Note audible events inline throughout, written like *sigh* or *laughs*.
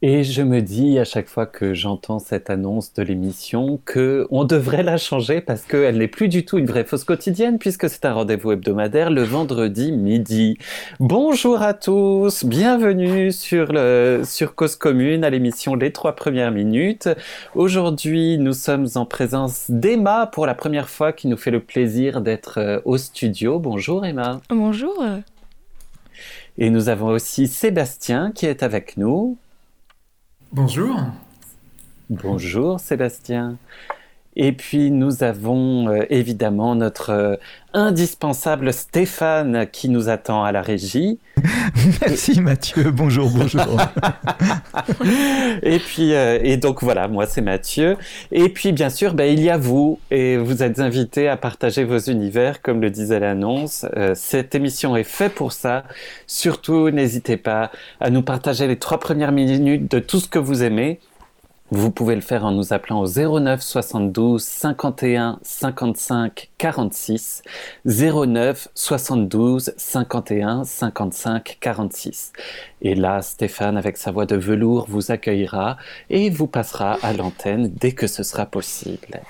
Et je me dis à chaque fois que j'entends cette annonce de l'émission que on devrait la changer parce qu'elle n'est plus du tout une vraie fausse quotidienne puisque c'est un rendez-vous hebdomadaire le vendredi midi. Bonjour à tous, bienvenue sur le sur Cause Commune à l'émission Les trois premières minutes. Aujourd'hui, nous sommes en présence d'Emma pour la première fois qui nous fait le plaisir d'être euh, au studio. Bonjour Emma. Bonjour. Et nous avons aussi Sébastien qui est avec nous. Bonjour. Bonjour Sébastien. Et puis nous avons euh, évidemment notre euh, indispensable Stéphane qui nous attend à la régie. *laughs* Merci Mathieu, bonjour, bonjour. *laughs* et puis euh, et donc voilà, moi c'est Mathieu. Et puis bien sûr, ben, il y a vous et vous êtes invités à partager vos univers comme le disait l'annonce. cette émission est faite pour ça. Surtout, n'hésitez pas à nous partager les trois premières minutes de tout ce que vous aimez. Vous pouvez le faire en nous appelant au 09 72 51 55 46 09 72 51 55 46. Et là, Stéphane, avec sa voix de velours, vous accueillera et vous passera à l'antenne dès que ce sera possible.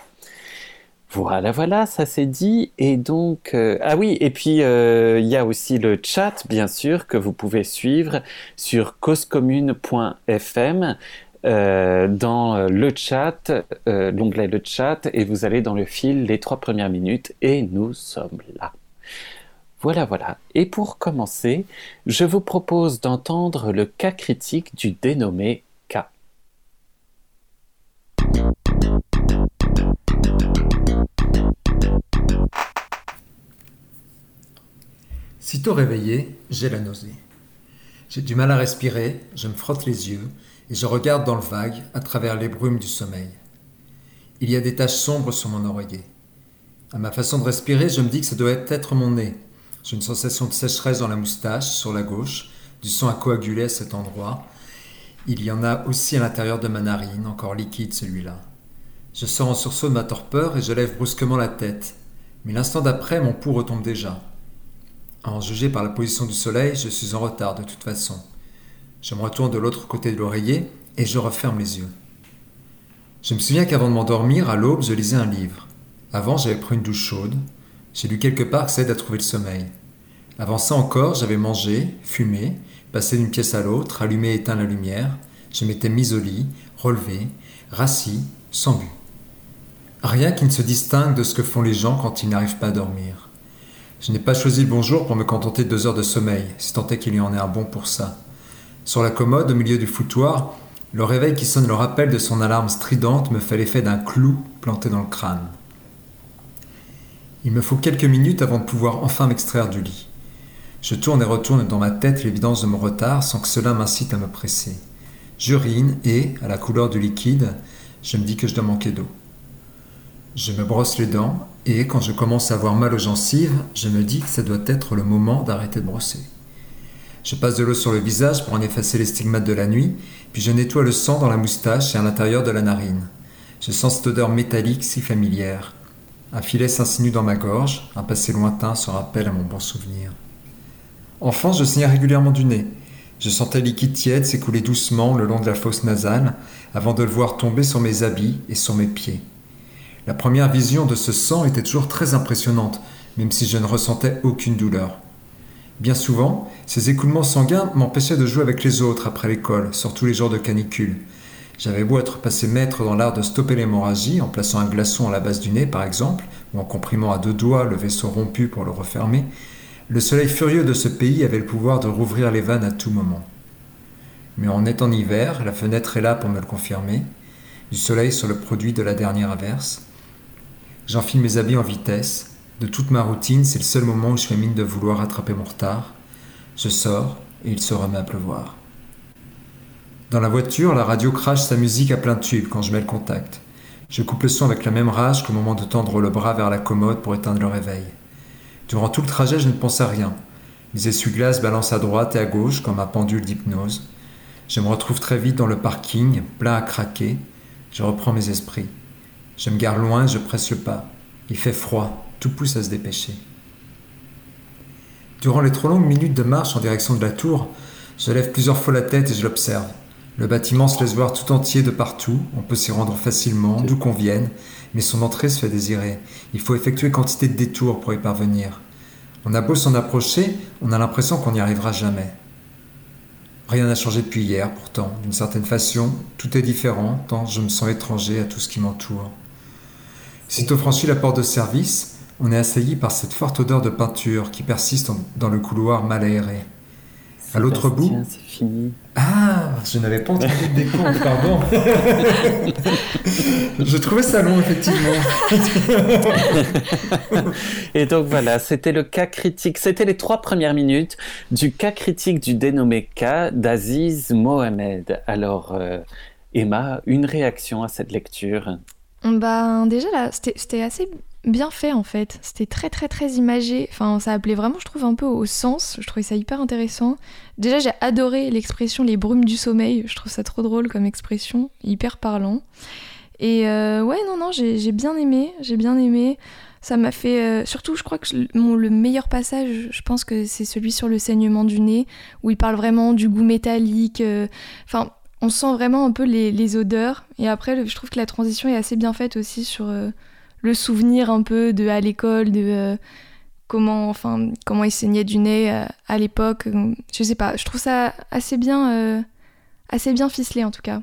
Voilà, voilà, ça c'est dit. Et donc, euh, ah oui, et puis euh, il y a aussi le chat, bien sûr, que vous pouvez suivre sur causecommune.fm. Euh, dans euh, le chat, euh, l'onglet le chat, et vous allez dans le fil les trois premières minutes, et nous sommes là. Voilà, voilà. Et pour commencer, je vous propose d'entendre le cas critique du dénommé K. Sitôt réveillé, j'ai la nausée. J'ai du mal à respirer, je me frotte les yeux, et je regarde dans le vague à travers les brumes du sommeil. Il y a des taches sombres sur mon oreiller. À ma façon de respirer, je me dis que ça doit être mon nez. J'ai une sensation de sécheresse dans la moustache, sur la gauche, du sang à coaguler à cet endroit. Il y en a aussi à l'intérieur de ma narine, encore liquide celui-là. Je sors en sursaut de ma torpeur et je lève brusquement la tête. Mais l'instant d'après, mon pouls retombe déjà. En juger par la position du soleil, je suis en retard de toute façon. Je me retourne de l'autre côté de l'oreiller et je referme les yeux. Je me souviens qu'avant de m'endormir, à l'aube, je lisais un livre. Avant, j'avais pris une douche chaude. J'ai lu quelque part que ça aide à trouver le sommeil. Avant ça encore, j'avais mangé, fumé, passé d'une pièce à l'autre, allumé et éteint la lumière. Je m'étais mis au lit, relevé, rassis, sans but. Rien qui ne se distingue de ce que font les gens quand ils n'arrivent pas à dormir. Je n'ai pas choisi le bonjour pour me contenter de deux heures de sommeil, si tant est qu'il y en ait un bon pour ça. Sur la commode, au milieu du foutoir, le réveil qui sonne le rappel de son alarme stridente me fait l'effet d'un clou planté dans le crâne. Il me faut quelques minutes avant de pouvoir enfin m'extraire du lit. Je tourne et retourne dans ma tête l'évidence de mon retard sans que cela m'incite à me presser. J'urine et, à la couleur du liquide, je me dis que je dois manquer d'eau. Je me brosse les dents et, quand je commence à avoir mal aux gencives, je me dis que ça doit être le moment d'arrêter de brosser. Je passe de l'eau sur le visage pour en effacer les stigmates de la nuit, puis je nettoie le sang dans la moustache et à l'intérieur de la narine. Je sens cette odeur métallique si familière. Un filet s'insinue dans ma gorge, un passé lointain se rappelle à mon bon souvenir. Enfant, je saignais régulièrement du nez. Je sentais le liquide tiède s'écouler doucement le long de la fosse nasale avant de le voir tomber sur mes habits et sur mes pieds. La première vision de ce sang était toujours très impressionnante, même si je ne ressentais aucune douleur. Bien souvent, ces écoulements sanguins m'empêchaient de jouer avec les autres après l'école, surtout les jours de canicule. J'avais beau être passé maître dans l'art de stopper l'hémorragie en plaçant un glaçon à la base du nez par exemple, ou en comprimant à deux doigts le vaisseau rompu pour le refermer, le soleil furieux de ce pays avait le pouvoir de rouvrir les vannes à tout moment. Mais en hiver, la fenêtre est là pour me le confirmer. Du soleil sur le produit de la dernière averse. J'enfile mes habits en vitesse. De toute ma routine, c'est le seul moment où je fais mine de vouloir rattraper mon retard. Je sors et il se remet à pleuvoir. Dans la voiture, la radio crache sa musique à plein tube quand je mets le contact. Je coupe le son avec la même rage qu'au moment de tendre le bras vers la commode pour éteindre le réveil. Durant tout le trajet, je ne pense à rien. Les essuie-glaces balancent à droite et à gauche comme un pendule d'hypnose. Je me retrouve très vite dans le parking, plein à craquer. Je reprends mes esprits. Je me gare loin, je presse le pas. Il fait froid, tout pousse à se dépêcher. Durant les trop longues minutes de marche en direction de la tour, je lève plusieurs fois la tête et je l'observe. Le bâtiment se laisse voir tout entier de partout, on peut s'y rendre facilement, d'où qu'on vienne, mais son entrée se fait désirer. Il faut effectuer quantité de détours pour y parvenir. On a beau s'en approcher, on a l'impression qu'on n'y arrivera jamais. Rien n'a changé depuis hier, pourtant. D'une certaine façon, tout est différent, tant je me sens étranger à tout ce qui m'entoure. Sitôt franchi la porte de service, on est assailli par cette forte odeur de peinture qui persiste dans le couloir mal aéré. À l'autre bout. C'est fini. Ah, je n'avais pas entendu le décompte, *laughs* pardon. je trouvais ça long, effectivement. Et donc voilà, c'était le cas critique. C'était les trois premières minutes du cas critique du dénommé cas d'Aziz Mohamed. Alors, euh, Emma, une réaction à cette lecture? Bah, déjà, là, c'était assez bien fait en fait. C'était très très très imagé. Enfin, ça appelait vraiment, je trouve, un peu au sens. Je trouvais ça hyper intéressant. Déjà, j'ai adoré l'expression les brumes du sommeil. Je trouve ça trop drôle comme expression, hyper parlant. Et euh, ouais, non, non, j'ai bien aimé. J'ai bien aimé. Ça m'a fait. Euh, surtout, je crois que le meilleur passage, je pense que c'est celui sur le saignement du nez, où il parle vraiment du goût métallique. Euh, enfin, on sent vraiment un peu les, les, odeurs. Et après, je trouve que la transition est assez bien faite aussi sur le souvenir un peu de à l'école, de euh, comment, enfin, comment il saignait du nez euh, à l'époque. Je sais pas, je trouve ça assez bien, euh, assez bien ficelé en tout cas,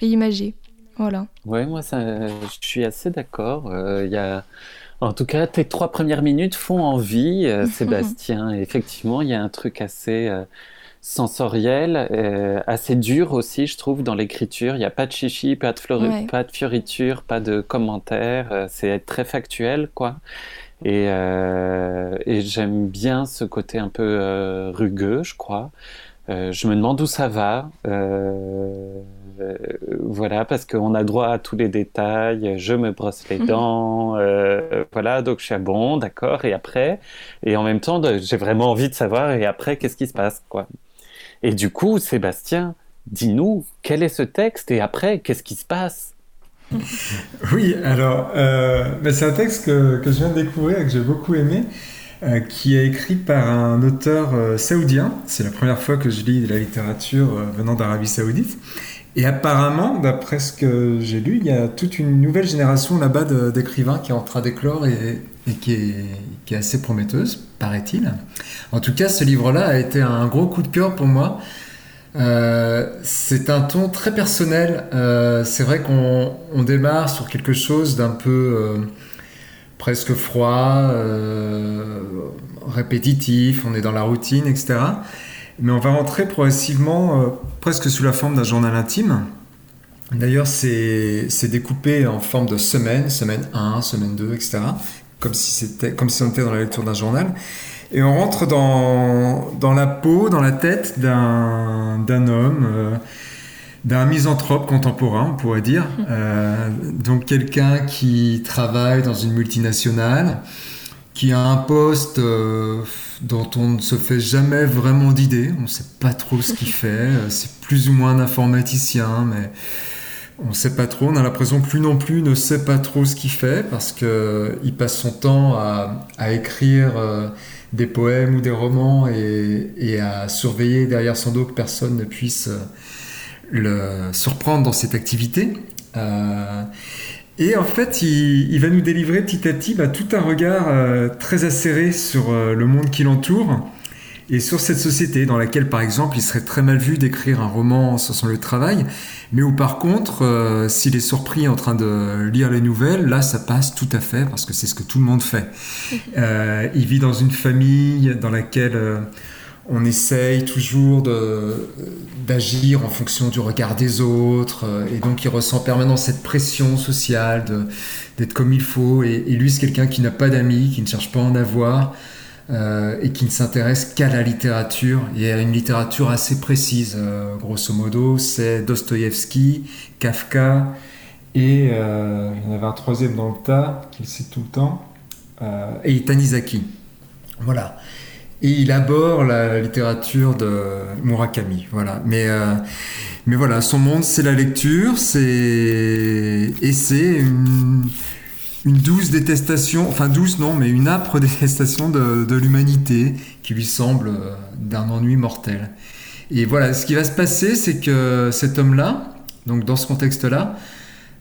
et imagé. Voilà. Ouais, moi, ça, je suis assez d'accord. Il y a. En tout cas, tes trois premières minutes font envie, *laughs* Sébastien. effectivement, il y a un truc assez sensoriel, euh, assez dur aussi, je trouve, dans l'écriture. Il n'y a pas de chichi, pas de, pas de fioriture, pas de commentaires. Euh, c'est très factuel, quoi. Et, euh, et j'aime bien ce côté un peu rugueux, je crois. je me demande où ça va. voilà, parce qu'on a droit à tous les détails. Je me brosse les dents. voilà, donc je suis à bon, d'accord. Et après, et en même temps, j'ai vraiment envie de savoir. Et après, qu'est-ce qui se passe, quoi? Et du coup, Sébastien, dis-nous, quel est ce texte et après, qu'est-ce qui se passe *laughs* Oui, alors, euh, ben, c'est un texte que, je viens de découvrir et que j'ai beaucoup aimé, euh, qui est écrit par un auteur euh, saoudien. C'est la première fois que je lis de la littérature venant d'Arabie saoudite. Et apparemment, d'après ce que j'ai lu, il y a toute une nouvelle génération là-bas d'écrivains qui est en train d'éclore et, et qui, est, qui, est, assez prometteuse, paraît-il. En tout cas, ce livre-là a été un gros coup de cœur pour moi. Euh, c'est un ton très personnel. Euh, c'est vrai qu'on on démarre sur quelque chose d'un peu euh, presque froid, répétitif, on est dans la routine, etc. Mais on va rentrer progressivement, presque sous la forme d'un journal intime. D'ailleurs, c'est découpé en forme de semaine, semaine 1, semaine 2, etc. Comme si, c'était, comme si on était dans la lecture d'un journal. Et on rentre dans, dans la peau, dans la tête d'un, d'un homme, euh, d'un misanthrope contemporain, on pourrait dire. Euh, donc quelqu'un qui travaille dans une multinationale, qui a un poste euh, dont on ne se fait jamais vraiment d'idée. On ne sait pas trop ce qu'il *laughs* fait. C'est plus ou moins un informaticien, mais on ne sait pas trop. On a l'impression que lui non plus ne sait pas trop ce qu'il fait parce qu'il passe son temps à, écrire euh, des poèmes ou des romans et, à surveiller derrière son dos que personne ne puisse le surprendre dans cette activité. Euh, et en fait, il, va nous délivrer petit à petit bah, tout un regard euh, très acéré sur euh, le monde qui l'entoure et sur cette société dans laquelle, par exemple, il serait très mal vu d'écrire un roman sur son lieu de travail, mais où par contre, euh, s'il est surpris en train de lire les nouvelles, là, ça passe tout à fait parce que c'est ce que tout le monde fait. *laughs* il vit dans une famille dans laquelle on essaye toujours d'agir en fonction du regard des autres, euh, et donc il ressent permanent cette pression sociale d'être comme il faut. Et, lui, c'est quelqu'un qui n'a pas d'amis, qui ne cherche pas à en avoir, euh, et qui ne s'intéresse qu'à la littérature, et à une littérature assez précise. Euh, grosso modo, c'est Dostoïevski, Kafka, et il y en avait un troisième dans le tas, qu'il cite tout le temps, et Tanizaki. Voilà et il aborde la littérature de Murakami. Voilà. Mais, euh, mais voilà, son monde, c'est la lecture, c'est et c'est douce détestation, enfin douce non, mais une âpre *laughs* détestation de, l'humanité qui lui semble euh, d'un ennui mortel. Et voilà, ce qui va se passer, c'est que cet homme-là, donc dans ce contexte-là,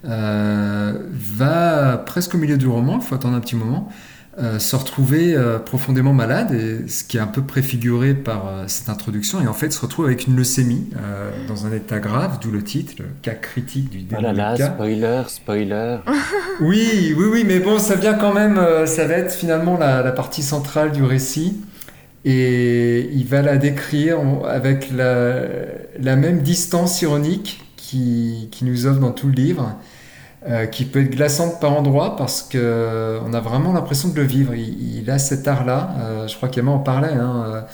euh, va presque au milieu du roman, il faut attendre un petit moment, euh, se retrouver euh, profondément malade, et ce qui est un peu préfiguré par euh, cette introduction, et en fait se retrouve avec une leucémie dans un état grave, d'où le titre, le cas critique du début. Oh là là, spoiler, spoiler. *laughs* oui, oui, oui, mais bon, ça vient quand même, ça va être finalement la, la, partie centrale du récit, et il va la décrire avec la, la même distance ironique qui, qui nous offre dans tout le livre. Euh, qui peut être glaçante par endroits parce qu'on euh, a vraiment l'impression de le vivre. Il, a cet art-là, euh, je crois qu'Emma en parlait, hein,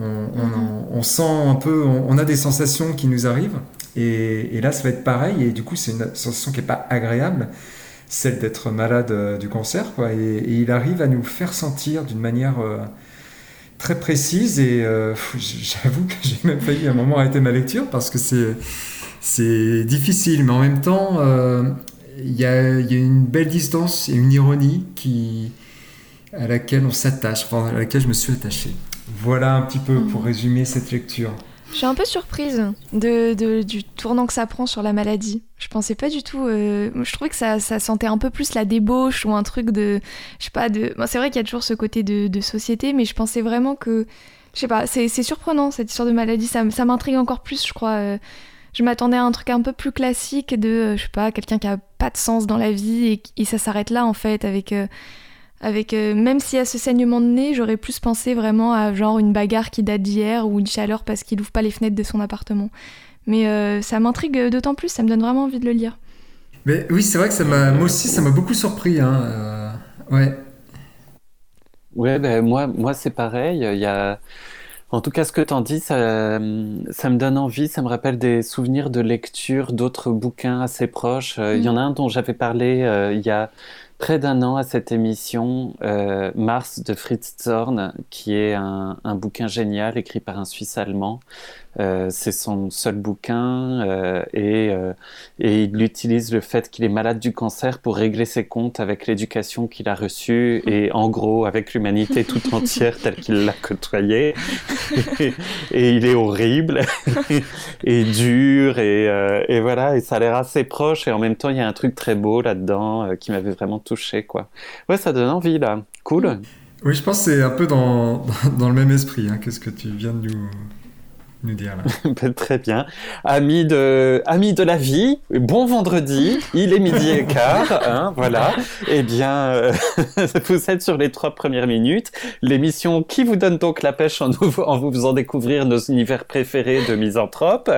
on, sent un peu, on, a des sensations qui nous arrivent, et, là ça va être pareil, et du coup c'est une sensation qui n'est pas agréable, celle d'être malade du cancer, quoi, et, il arrive à nous faire sentir d'une manière très précise, et j'avoue que j'ai même failli à un moment arrêter ma lecture parce que c'est c'est difficile, mais en même temps, il y, a, une belle distance et une ironie qui, à laquelle on s'attache, enfin, à laquelle je me suis attaché. Voilà un petit peu pour mhm. résumer cette lecture. Je suis un peu surprise de, du tournant que ça prend sur la maladie. Je pensais pas du tout. Euh, je trouvais que ça, ça, sentait un peu plus la débauche ou un truc de. Je sais pas, de. c'est vrai qu'il y a toujours ce côté de, de, société, mais je pensais vraiment que. Je sais pas, c'est surprenant cette histoire de maladie. Ça, ça m'intrigue encore plus, je crois. Euh, je m'attendais à un truc un peu plus classique de, euh, je sais pas, quelqu'un qui a pas de sens dans la vie et, ça s'arrête là en fait avec. Euh, avec euh, même s'il y a ce saignement de nez, j'aurais plus pensé vraiment à genre une bagarre qui date d'hier ou une chaleur parce qu'il ouvre pas les fenêtres de son appartement. Mais ça m'intrigue d'autant plus, ça me donne vraiment envie de le lire. Mais oui, c'est vrai que ça m'a, moi aussi, ça m'a beaucoup surpris. Hein. ouais. Ouais, ben moi, moi c'est pareil. Il y a en tout cas, ce que tu en dis, ça, ça, me donne envie, ça me rappelle des souvenirs de lecture d'autres bouquins assez proches. Euh, il y en a un dont j'avais parlé euh, il y a près d'un an à cette émission, euh, Mars de Fritz Zorn, qui est un, un, bouquin génial écrit par un Suisse allemand euh, c'est son seul bouquin euh, et, et, il utilise le fait qu'il est malade du cancer pour régler ses comptes avec l'éducation qu'il a reçue *laughs* et en gros avec l'humanité tout entière telle qu'il l'a côtoyée. *laughs* et, il est horrible *laughs* et dur et, et, voilà et ça a l'air assez proche et en même temps il y a un truc très beau là-dedans qui m'avait vraiment touché Ouais, ça donne envie là. Cool. Oui, je pense que c'est un peu dans, *laughs* dans, le même esprit hein, que ce que tu viens de nous *laughs* Ben, très bien. Amis de, amis de la vie, bon vendredi, il est midi et quart, *laughs* hein, voilà. Eh bien, euh, *laughs* vous êtes sur les trois premières minutes, l'émission qui vous donne donc la pêche en, en vous faisant découvrir nos univers préférés de misanthrope.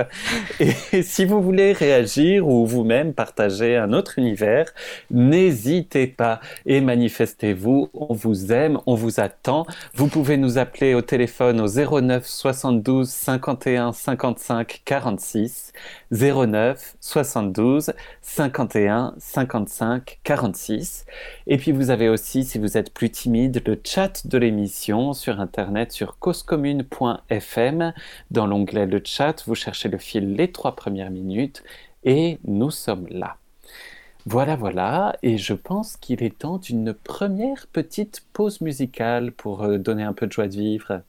Et si vous voulez réagir ou vous-même partager un autre univers, n'hésitez pas et manifestez-vous. On vous aime, on vous attend. Vous pouvez nous appeler au téléphone au 09 72 50 51 55 46 09 72 51 55 46. Et puis vous avez aussi, si vous êtes plus timide, le chat de l'émission sur internet sur causecommune.fm. Dans l'onglet le chat, vous cherchez le fil les trois premières minutes et nous sommes là. Voilà, voilà, et je pense qu'il est temps d'une première petite pause musicale pour euh, donner un peu de joie de vivre.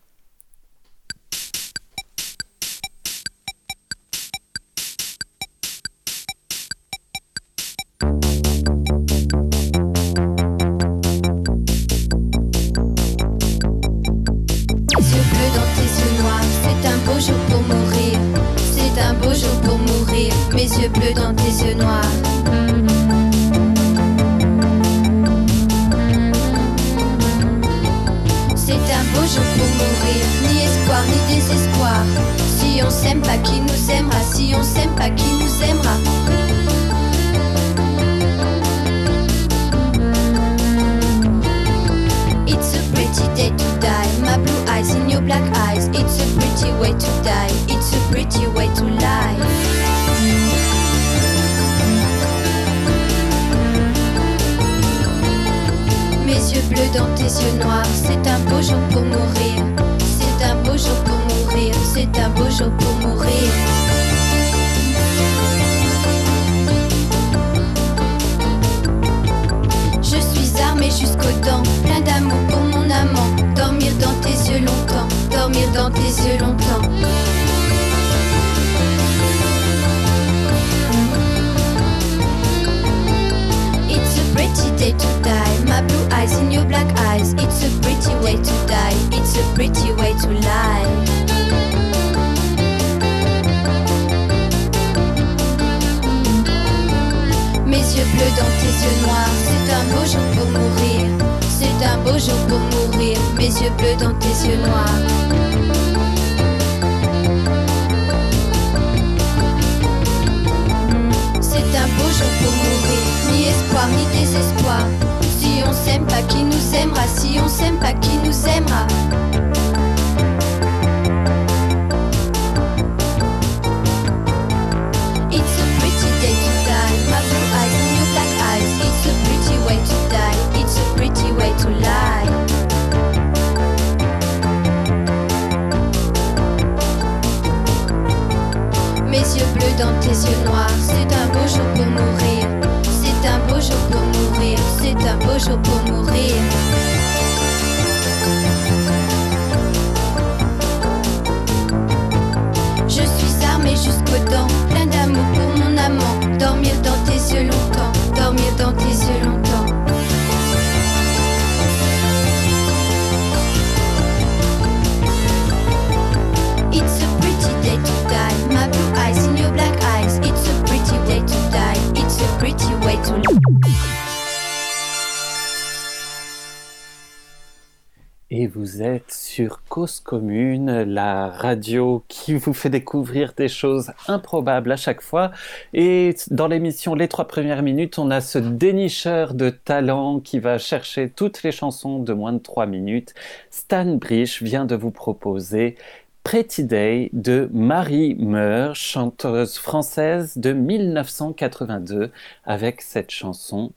Commune, la radio qui vous fait découvrir des choses improbables à chaque fois. Et dans l'émission Les trois premières minutes, on a ce dénicheur de talent qui va chercher toutes les chansons de moins de trois minutes. Stan Brich vient de vous proposer Pretty Day de Marie Meur, chanteuse française de 1982, avec cette chanson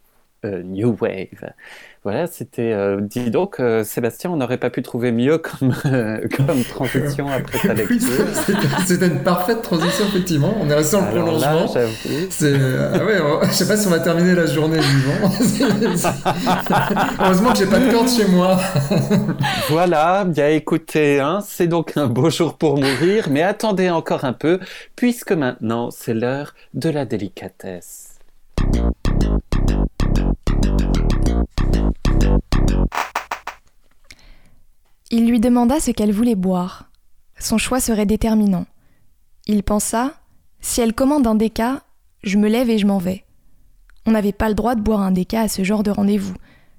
euh, New Wave. Voilà, c'était. euh, dis donc, euh, Sébastien, on n'aurait pas pu trouver mieux comme, comme transition après ta lecture. c'était- une parfaite transition, effectivement. On est resté là, prolongement. C'est, ah ouais, on- je sais pas si on va terminer la journée vivant. *laughs* Heureusement que j'ai pas de corde chez moi. Voilà, bien écoutez, hein, c'est donc un beau jour pour mourir, mais attendez encore un peu, puisque maintenant c'est l'heure de la délicatesse. Il lui demanda ce qu'elle voulait boire. Son choix serait déterminant. Il pensa Si elle commande un déca, je me lève et je m'en vais. On n'avait pas le droit de boire un déca à ce genre de rendez-vous.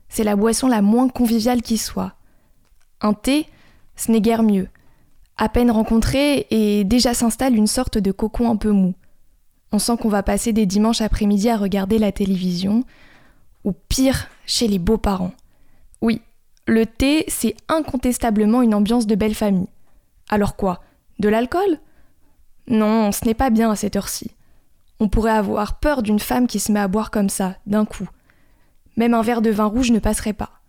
C'est la boisson la moins conviviale qui soit. Un thé, ce n'est guère mieux. À peine rencontré, et déjà s'installe une sorte de cocon un peu mou. On sent qu'on va passer des dimanches après-midi à regarder la télévision, ou pire, chez les beaux-parents. Oui, le thé, c'est incontestablement une ambiance de belle famille. Alors quoi De l'alcool? Non, ce n'est pas bien à cette heure-ci. On pourrait avoir peur d'une femme qui se met à boire comme ça, d'un coup. Même un verre de vin rouge ne passerait pas.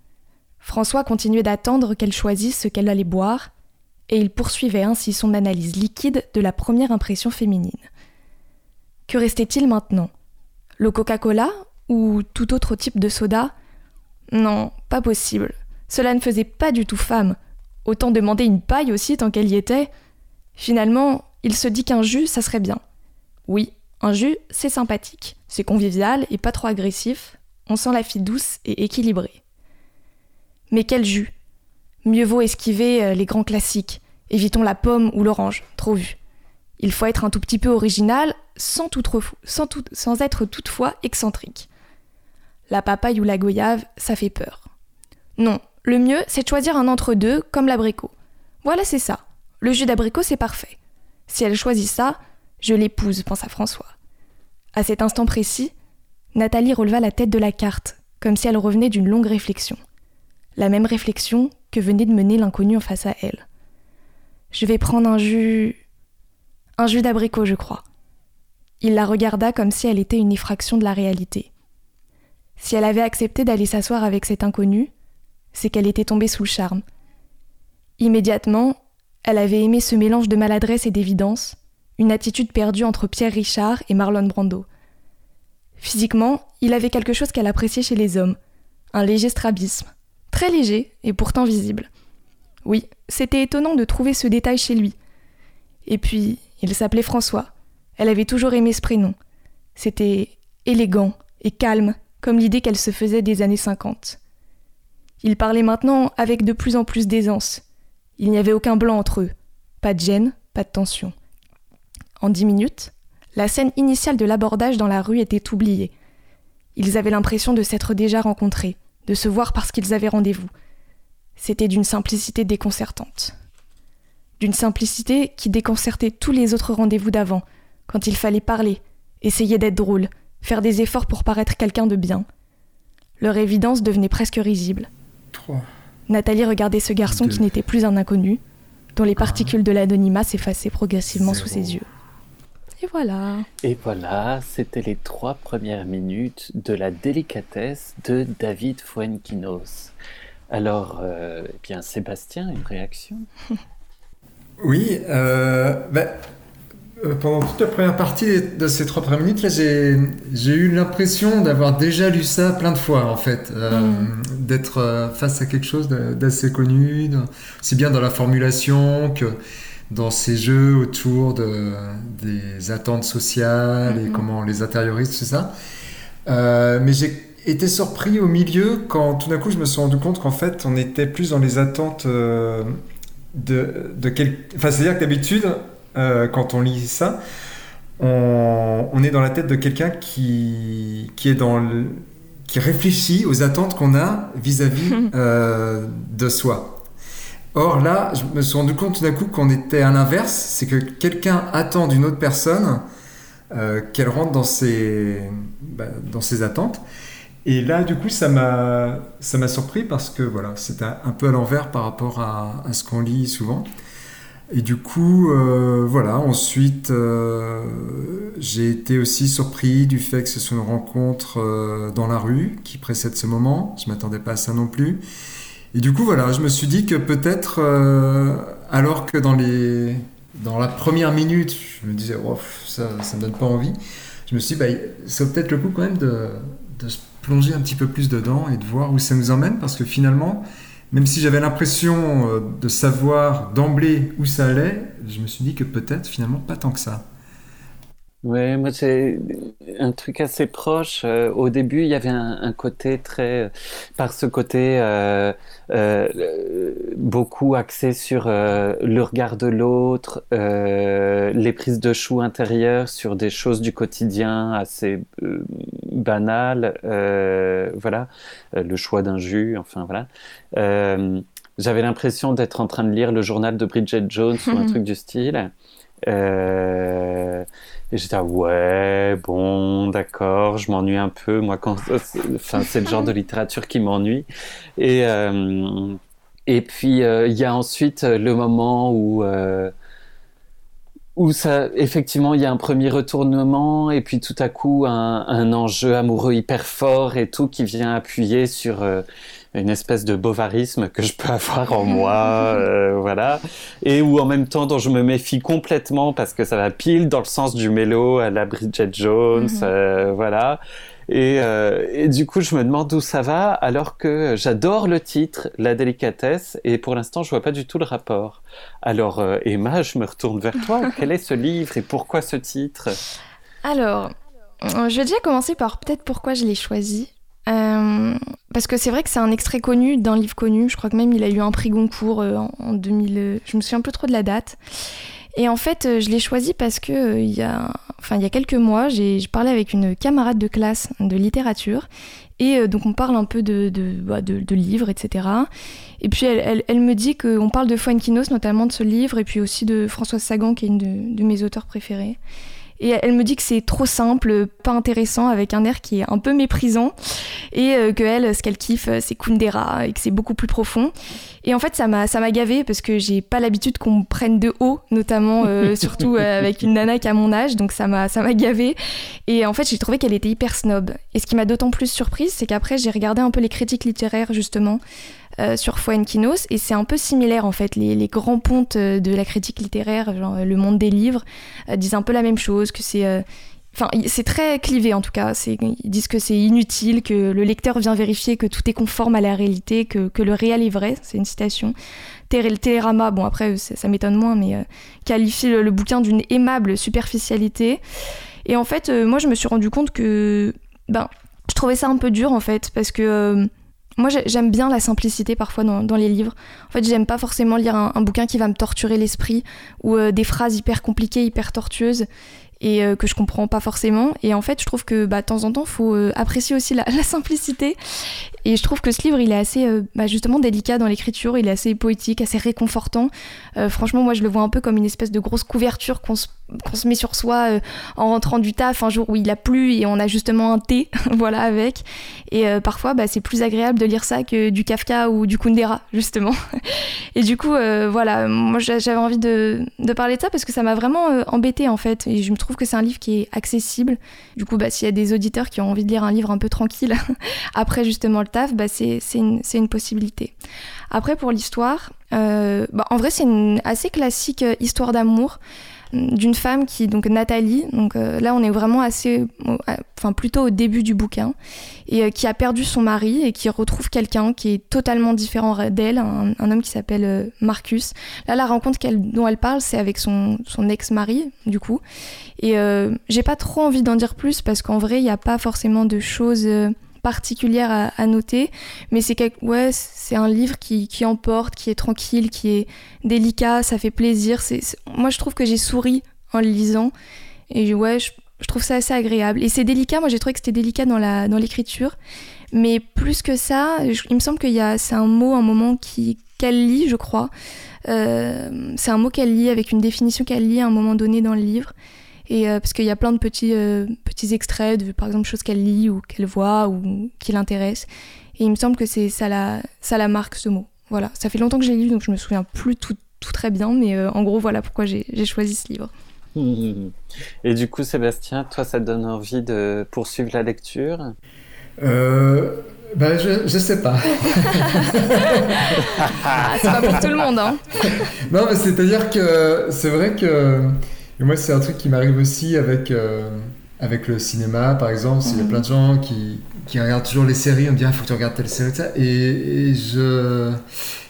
François continuait d'attendre qu'elle choisisse ce qu'elle allait boire, et il poursuivait ainsi son analyse liquide de la première impression féminine. Que restait-il maintenant? Le Coca-Cola ou tout autre type de soda? Non, pas possible. Cela ne faisait pas du tout femme. Autant demander une paille aussi tant qu'elle y était. Finalement, il se dit qu'un jus, ça serait bien. Oui, un jus, c'est sympathique. C'est convivial et pas trop agressif. On sent la fille douce et équilibrée. Mais quel jus? Mieux vaut esquiver euh, les grands classiques. Évitons la pomme ou l'orange, trop vu. Il faut être un tout petit peu original, sans, tout trop fou- sans, tout- sans être toutefois excentrique. La papaye ou la goyave, ça fait peur. Non, le mieux, c'est de choisir un entre-deux, comme l'abricot. Voilà, c'est ça. Le jus d'abricot, c'est parfait. Si elle choisit ça, je l'épouse, pensa François. À cet instant précis, Nathalie releva la tête de la carte, comme si elle revenait d'une longue réflexion. La même réflexion que venait de mener l'inconnu en face à elle. Je vais prendre un jus. un jus d'abricot, je crois. Il la regarda comme si elle était une effraction de la réalité. Si elle avait accepté d'aller s'asseoir avec cet inconnu, c'est qu'elle était tombée sous le charme. Immédiatement, elle avait aimé ce mélange de maladresse et d'évidence, une attitude perdue entre Pierre Richard et Marlon Brando. Physiquement, il avait quelque chose qu'elle appréciait chez les hommes, un léger strabisme, très léger et pourtant visible. Oui, c'était étonnant de trouver ce détail chez lui. Et puis, il s'appelait François. Elle avait toujours aimé ce prénom. C'était élégant et calme, comme l'idée qu'elle se faisait des années 50. Il parlait maintenant avec de plus en plus d'aisance. Il n'y avait aucun blanc entre eux. Pas de gêne, pas de tension. En dix minutes, la scène initiale de l'abordage dans la rue était oubliée. Ils avaient l'impression de s'être déjà rencontrés, de se voir parce qu'ils avaient rendez-vous. C'était d'une simplicité déconcertante. D'une simplicité qui déconcertait tous les autres rendez-vous d'avant, quand il fallait parler, essayer d'être drôle, faire des efforts pour paraître quelqu'un de bien. Leur évidence devenait presque risible. Nathalie regardait ce garçon qui n'était plus un inconnu, dont les particules de l'anonymat s'effaçaient progressivement sous ses yeux. Et voilà. Et voilà, c'était les trois premières minutes de la délicatesse de David Fuenquinos. Alors, euh, eh bien, Sébastien, une réaction? Oui, euh, ben, euh, pendant toute la première partie de ces trois premières minutes, j'ai eu l'impression d'avoir déjà lu ça plein de fois, en fait. Euh, mm. D'être euh, face à quelque chose d'assez connu, aussi bien dans la formulation que dans ces jeux autour de, des attentes sociales et mm-hmm. comment on les intériorise, tout ça. mais j'ai été surpris au milieu quand tout d'un coup je me suis rendu compte qu'en fait on était plus dans les attentes de, de quel... Enfin, c'est-à-dire que d'habitude, euh, quand on lit ça, on, est dans la tête de quelqu'un qui, qui est dans qui réfléchit aux attentes qu'on a vis-à-vis *laughs* euh, de soi. Or là, je me suis rendu compte tout d'un coup qu'on était à l'inverse, c'est que quelqu'un attend d'une autre personne euh, qu'elle rentre dans ses, bah, dans ses attentes. Et là, du coup, ça m'a, ça m'a surpris parce que voilà, c'était un peu à l'envers par rapport à, à ce qu'on lit souvent. Et du coup, euh, voilà, ensuite, euh, j'ai été aussi surpris du fait que ce soit une rencontre euh, dans la rue qui précède ce moment. Je ne m'attendais pas à ça non plus. Et du coup, voilà, je me suis dit que peut-être, alors que dans, les, dans la première minute, je me disais, oh, ça ne me donne pas envie, je me suis dit, bah, ça vaut peut-être le coup quand même de, de se plonger un petit peu plus dedans et de voir où ça nous emmène, parce que finalement, même si j'avais l'impression euh, de savoir d'emblée où ça allait, je me suis dit que peut-être finalement pas tant que ça. Ouais, moi c'est un truc assez proche. Euh, au début, il y avait un, côté très, par ce côté euh, euh, beaucoup axé sur le regard de l'autre, les prises de chou intérieures sur des choses du quotidien assez banales, voilà, le choix d'un jus, enfin voilà. J'avais l'impression d'être en train de lire le journal de Bridget Jones ou un *laughs* truc du style. Euh, et j'étais ouais, bon, d'accord, je m'ennuie un peu. Moi, quand, enfin, c'est le genre de littérature qui m'ennuie. Et euh, et puis euh, il y a ensuite le moment où où ça, effectivement, il y a un premier retournement et puis tout à coup un, un enjeu amoureux hyper fort et tout qui vient appuyer sur une espèce de bovarisme que je peux *laughs* avoir en moi, euh, voilà, et où en même temps dont je me méfie complètement parce que ça va pile dans le sens du mélo à la Bridget Jones, mhm. euh, voilà. Et, euh, et, du coup, je me demande d'où ça va, alors que j'adore le titre, La délicatesse, et pour l'instant, je vois pas du tout le rapport. Alors, Emma, je me retourne vers toi. *laughs* Quel est ce livre et pourquoi ce titre? Alors, je vais déjà commencer par peut-être pourquoi je l'ai choisi. Euh, parce que c'est vrai que c'est un extrait connu d'un livre connu. Je crois que même il a eu un prix Goncourt euh, en, 2000. Euh, je me souviens un peu trop de la date. Et en fait, je l'ai choisi parce que il y a, enfin il y a quelques mois, j'ai parlé avec une camarade de classe de littérature et donc on parle un peu de, de, bah, de, livres, etc. Et puis elle, elle, elle me dit qu'on parle de Fuenquinos, notamment de ce livre, et puis aussi de Françoise Sagan, qui est une de, de mes auteurs préférés. Et elle me dit que c'est trop simple, pas intéressant, avec un air qui est un peu méprisant. Et euh, que elle, ce qu'elle kiffe, c'est Kundera et que c'est beaucoup plus profond. Et en fait, ça m'a, ça m'a gavé parce que j'ai pas l'habitude qu'on me prenne de haut, notamment, euh, *laughs* surtout euh, avec une nana qui a mon âge. Donc ça m'a, ça m'a gavé. Et en fait, j'ai trouvé qu'elle était hyper snob. Et ce qui m'a d'autant plus surprise, c'est qu'après, j'ai regardé un peu les critiques littéraires, justement. Euh, sur Fuenquinos et c'est un peu similaire en fait. Les, les, grands pontes de la critique littéraire, genre Le Monde des livres, disent un peu la même chose, que c'est Enfin, c'est très clivé en tout cas. Ils disent que c'est inutile, que le lecteur vient vérifier que tout est conforme à la réalité, que, que le réel est vrai. C'est une citation. Télérama, bon après ça, m'étonne moins, mais euh, qualifie le, bouquin d'une aimable superficialité. Et en fait, euh, moi je me suis rendu compte que ben, je trouvais ça un peu dur en fait, parce que euh, moi j'aime bien la simplicité parfois dans, les livres. En fait, j'aime pas forcément lire un, bouquin qui va me torturer l'esprit ou des phrases hyper compliquées, hyper tortueuses et euh, que je comprends pas forcément. Et en fait, je trouve que bah, de temps en temps, faut euh, apprécier aussi la, *laughs* simplicité. Et je trouve que ce livre, il est assez euh, bah, justement délicat dans l'écriture, il est assez poétique, assez réconfortant. franchement, moi, je le vois un peu comme une espèce de grosse couverture qu'on se qu'on se met sur soi euh, en rentrant du taf un jour où il a plu et on a justement un thé *laughs* voilà avec. Et euh, parfois bah, c'est plus agréable de lire ça que du Kafka ou du Kundera *laughs* justement. Et du coup euh, voilà moi j'avais envie de, de, parler de ça parce que ça m'a vraiment embêté en fait. Et je me trouve que c'est un livre qui est accessible. Du coup bah, s'il y a des auditeurs qui ont envie de lire un livre un peu tranquille *laughs* après justement le taf bah, c'est une, une possibilité. Après pour l'histoire bah, en vrai c'est une assez classique histoire d'amour d'une femme qui, donc Nathalie, donc euh, là on est vraiment assez, enfin plutôt au début du bouquin, et euh, qui a perdu son mari et qui retrouve quelqu'un qui est totalement différent d'elle, un, homme qui s'appelle euh, Marcus. Là la rencontre dont elle parle, c'est avec son, son ex-mari, du coup. Et j'ai pas trop envie d'en dire plus parce qu'en vrai il n'y a pas forcément de choses particulière à, noter, mais c'est ouais, c'est un livre qui, qui, emporte, qui est tranquille, qui est délicat, ça fait plaisir. C'est, moi, je trouve que j'ai souri en le lisant, et ouais, je, trouve ça assez agréable. Et c'est délicat, moi j'ai trouvé que c'était délicat dans, la, dans l'écriture, mais plus que ça, il me semble qu'il y a, c'est un mot, un moment qui, qu'elle lit, je crois. Euh, c'est un mot qu'elle lit avec une définition qu'elle lit à un moment donné dans le livre. Et euh, parce qu'il y a plein de petits, euh, petits extraits de, par exemple, choses qu'elle lit ou qu'elle voit ou qui l'intéressent. Et il me semble que c'est ça la, ça la marque, ce mot. Voilà, ça fait longtemps que je l'ai lu, donc je me souviens plus tout, tout très bien, mais euh, en gros, voilà pourquoi j'ai choisi ce livre. Et du coup, Sébastien, toi, ça te donne envie de poursuivre la lecture? Ben, je, je sais pas. *laughs* ah, c'est pas pour tout le monde, hein. non, mais c'est-à-dire que c'est vrai que et moi, c'est un truc qui m'arrive aussi avec, euh, avec le cinéma, par exemple. Il y a mhm. plein de gens qui, qui regardent toujours les séries, on me dit, il ah, faut que tu regardes telle série, ça. Et, et je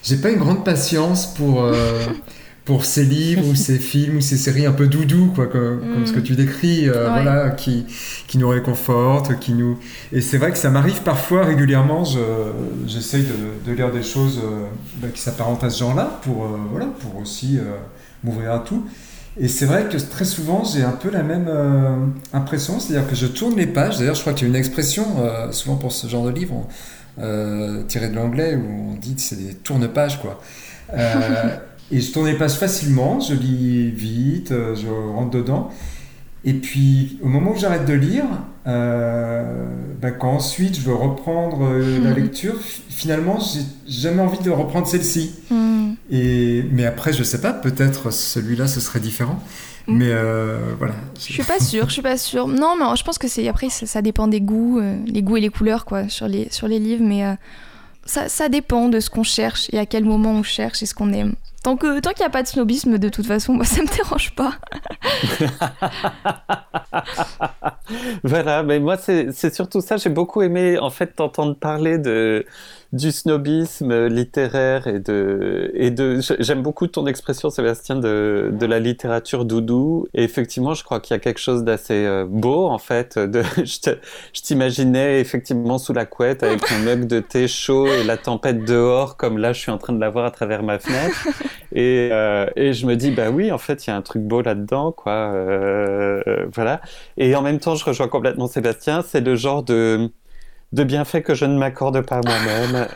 j'ai pas une grande patience pour, euh, *laughs* pour ces livres ou ces films ou ces séries un peu doudou, quoi, comme, comme ce que mhm. tu décris, euh, voilà, qui, qui nous réconfortent, qui nous... Et c'est vrai que ça m'arrive parfois, régulièrement, j'essaye de, de, lire des choses bah, qui s'apparentent à ce genre-là, pour, voilà, pour aussi m'ouvrir à tout. Et c'est vrai que très souvent, j'ai un peu la même euh, impression, c'est-à-dire que je tourne les pages. D'ailleurs, je crois qu'il y a une expression, euh, souvent pour ce genre de livre, euh, tiré de l'anglais, où on dit que c'est des tourne-pages, quoi. *laughs* et je tourne les pages facilement, je lis vite, je rentre dedans. Et puis, au moment où j'arrête de lire, bah, quand ensuite je veux reprendre la lecture, finalement, j'ai jamais envie de reprendre celle-ci. Hmm. Et, mais après, je sais pas, peut-être celui-là, ce serait différent. Mm. Mais euh, voilà. Je suis pas sûre, je suis pas sûre. Non, mais je pense que c'est après, ça, dépend des goûts, euh, les goûts et les couleurs, quoi, sur les, sur les livres. Mais euh, ça, ça, dépend de ce qu'on cherche et à quel moment on cherche et ce qu'on aime. Tant que tant qu'il n'y a pas de snobisme, de toute façon, moi, *laughs* ça me dérange pas. *laughs* voilà, mais moi, c'est surtout ça. J'ai beaucoup aimé, en fait, t'entendre parler de du snobisme littéraire et de et de j'aime beaucoup ton expression Sébastien de, de la littérature doudou et effectivement je crois qu'il y a quelque chose d'assez euh, beau en fait de *laughs* je t'imaginais effectivement sous la couette avec un mug de thé chaud et la tempête dehors comme là je suis en train de la voir à travers ma fenêtre et euh, et je me dis bah oui en fait il y a un truc beau là-dedans quoi euh, voilà et en même temps je rejoins complètement Sébastien c'est le genre de de bienfaits que je ne m'accorde pas moi-même.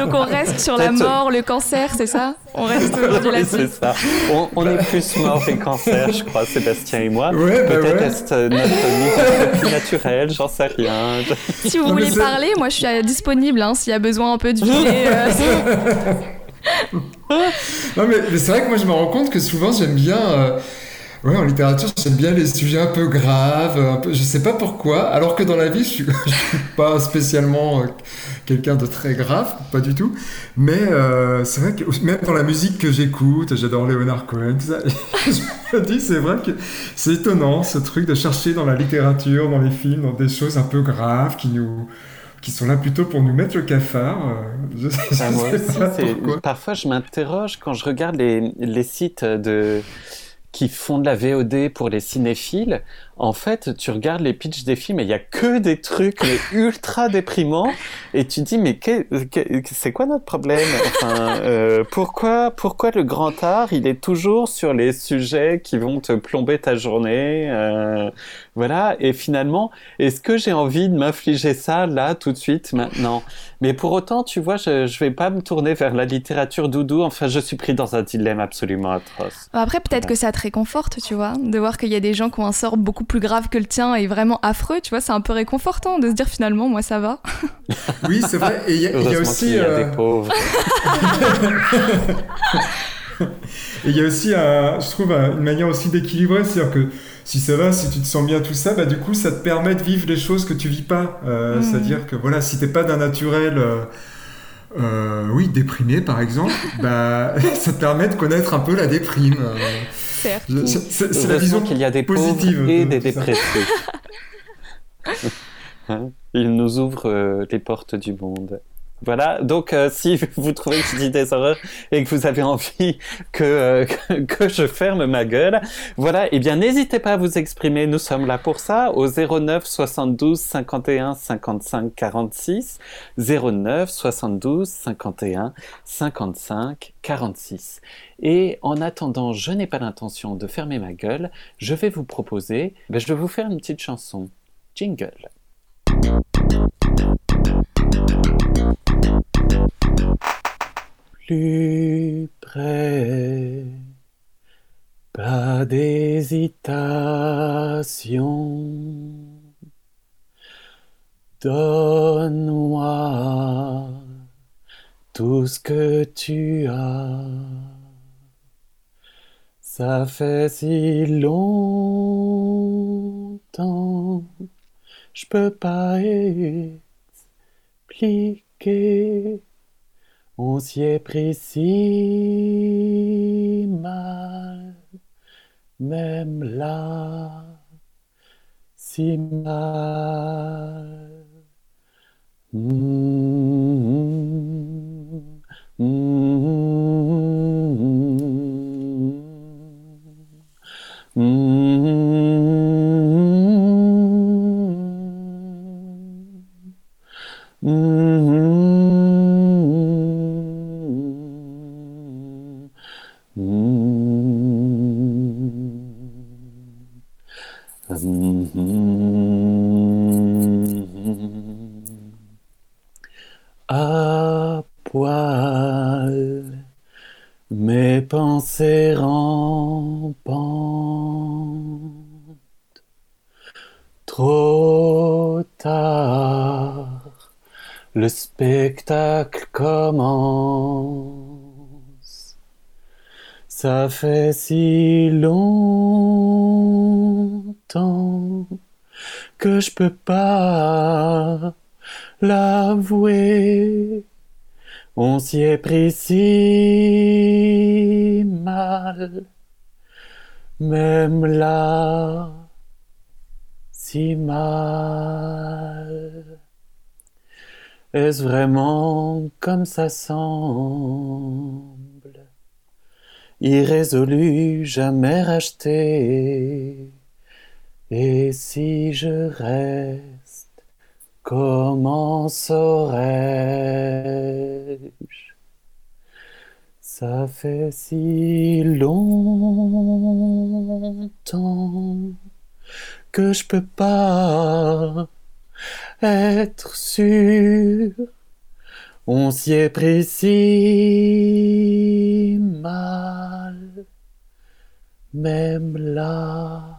Donc on reste sur la mort, le cancer, c'est ça? On reste *laughs* aujourd'hui Oui, là-dessus. c'est ça. On, on est plus mort et cancer, je crois, Sébastien et moi. Ouais, bah Peut-être ouais. est-ce notre plus naturelle, j'en sais rien. Si vous Non, voulez parler, moi je suis disponible hein, s'il y a besoin un peu de vider. euh, *laughs* *laughs* Non, mais, c'est vrai que moi, je me rends compte que souvent, j'aime bien. euh, ouais, en littérature, j'aime bien les sujets un peu graves. Un peu, je sais pas pourquoi. Alors que dans la vie, je suis, *laughs* suis pas spécialement euh, quelqu'un de très grave, pas du tout. Mais euh, c'est vrai que même dans la musique que j'écoute, j'adore Leonard Cohen, tout ça. *laughs* je me dis, c'est vrai que c'est étonnant ce truc de chercher dans la littérature, dans les films, dans des choses un peu graves qui nous. Qui sont là plutôt pour nous mettre le cafard. Je, je Ah, moi sais aussi, pas c'est- pourquoi. parfois je m'interroge quand je regarde les, les sites de qui font de la VOD pour les cinéphiles. En fait, tu regardes les pitchs des films et il y a que des trucs mais *laughs* ultra déprimants et tu te dis mais c'est quoi notre problème? Enfin, euh, pourquoi pourquoi le grand art il est toujours sur les sujets qui vont te plomber ta journée euh, Voilà. Et finalement, est-ce que j'ai envie de m'infliger ça là tout de suite maintenant? Mais pour autant, tu vois, je, je vais pas me tourner vers la littérature doudou. Enfin, je suis pris dans un dilemme absolument atroce. Après, peut-être que ça te réconforte, tu vois, de voir qu'il y a des gens qui ont un sort beaucoup plus grave que le tien et vraiment affreux, tu vois, c'est un peu réconfortant de se dire finalement, moi ça va. *laughs* Oui, c'est vrai. Et il y, a- y aussi, qu'il y a euh, des pauvres. *laughs* et il y a aussi, un- je trouve, un- une manière aussi d'équilibrer, c'est-à-dire que si ça va, si tu te sens bien tout ça, bah du coup, ça te permet de vivre les choses que tu vis pas. Euh, Mhm. C'est-à-dire que voilà, si t'es pas d'un naturel, euh, euh, oui, déprimé par exemple, *laughs* bah ça te permet de connaître un peu la déprime. Certes. C'est- la vision qu'il y a des positive pauvres et de des dépressifs. *laughs* Hein Il nous ouvre euh, les portes du monde. Voilà, donc euh, si *laughs* vous trouvez que je dis des horreurs et que vous avez envie que, euh, *laughs* que, je ferme ma gueule, voilà, eh bien n'hésitez pas à vous exprimer, nous sommes là pour ça, au 09 72 51 55 46, 09 72 51 55 46. Et en attendant, je n'ai pas l'intention de fermer ma gueule, je vais vous proposer, ben, je vais vous faire une petite chanson. Jingle. Plus près, pas d'hésitation. Donne-moi tout ce que tu as. Ça fait si longtemps, je peux pas expliquer. On s'y est pris si mal, même là, si mal. Mm, mm, À poil, mes pensées rampante. Trop tard, le spectacle commence. Ça fait si longtemps que je peux pas l'avouer. On s'y est pris si mal, même là, si mal. Est-ce vraiment comme ça semble? Irrésolu, jamais racheté. Et si je reste, comment saurais-je? Ça fait si longtemps que je peux pas être sûr. On s'y est pris si mal, même là,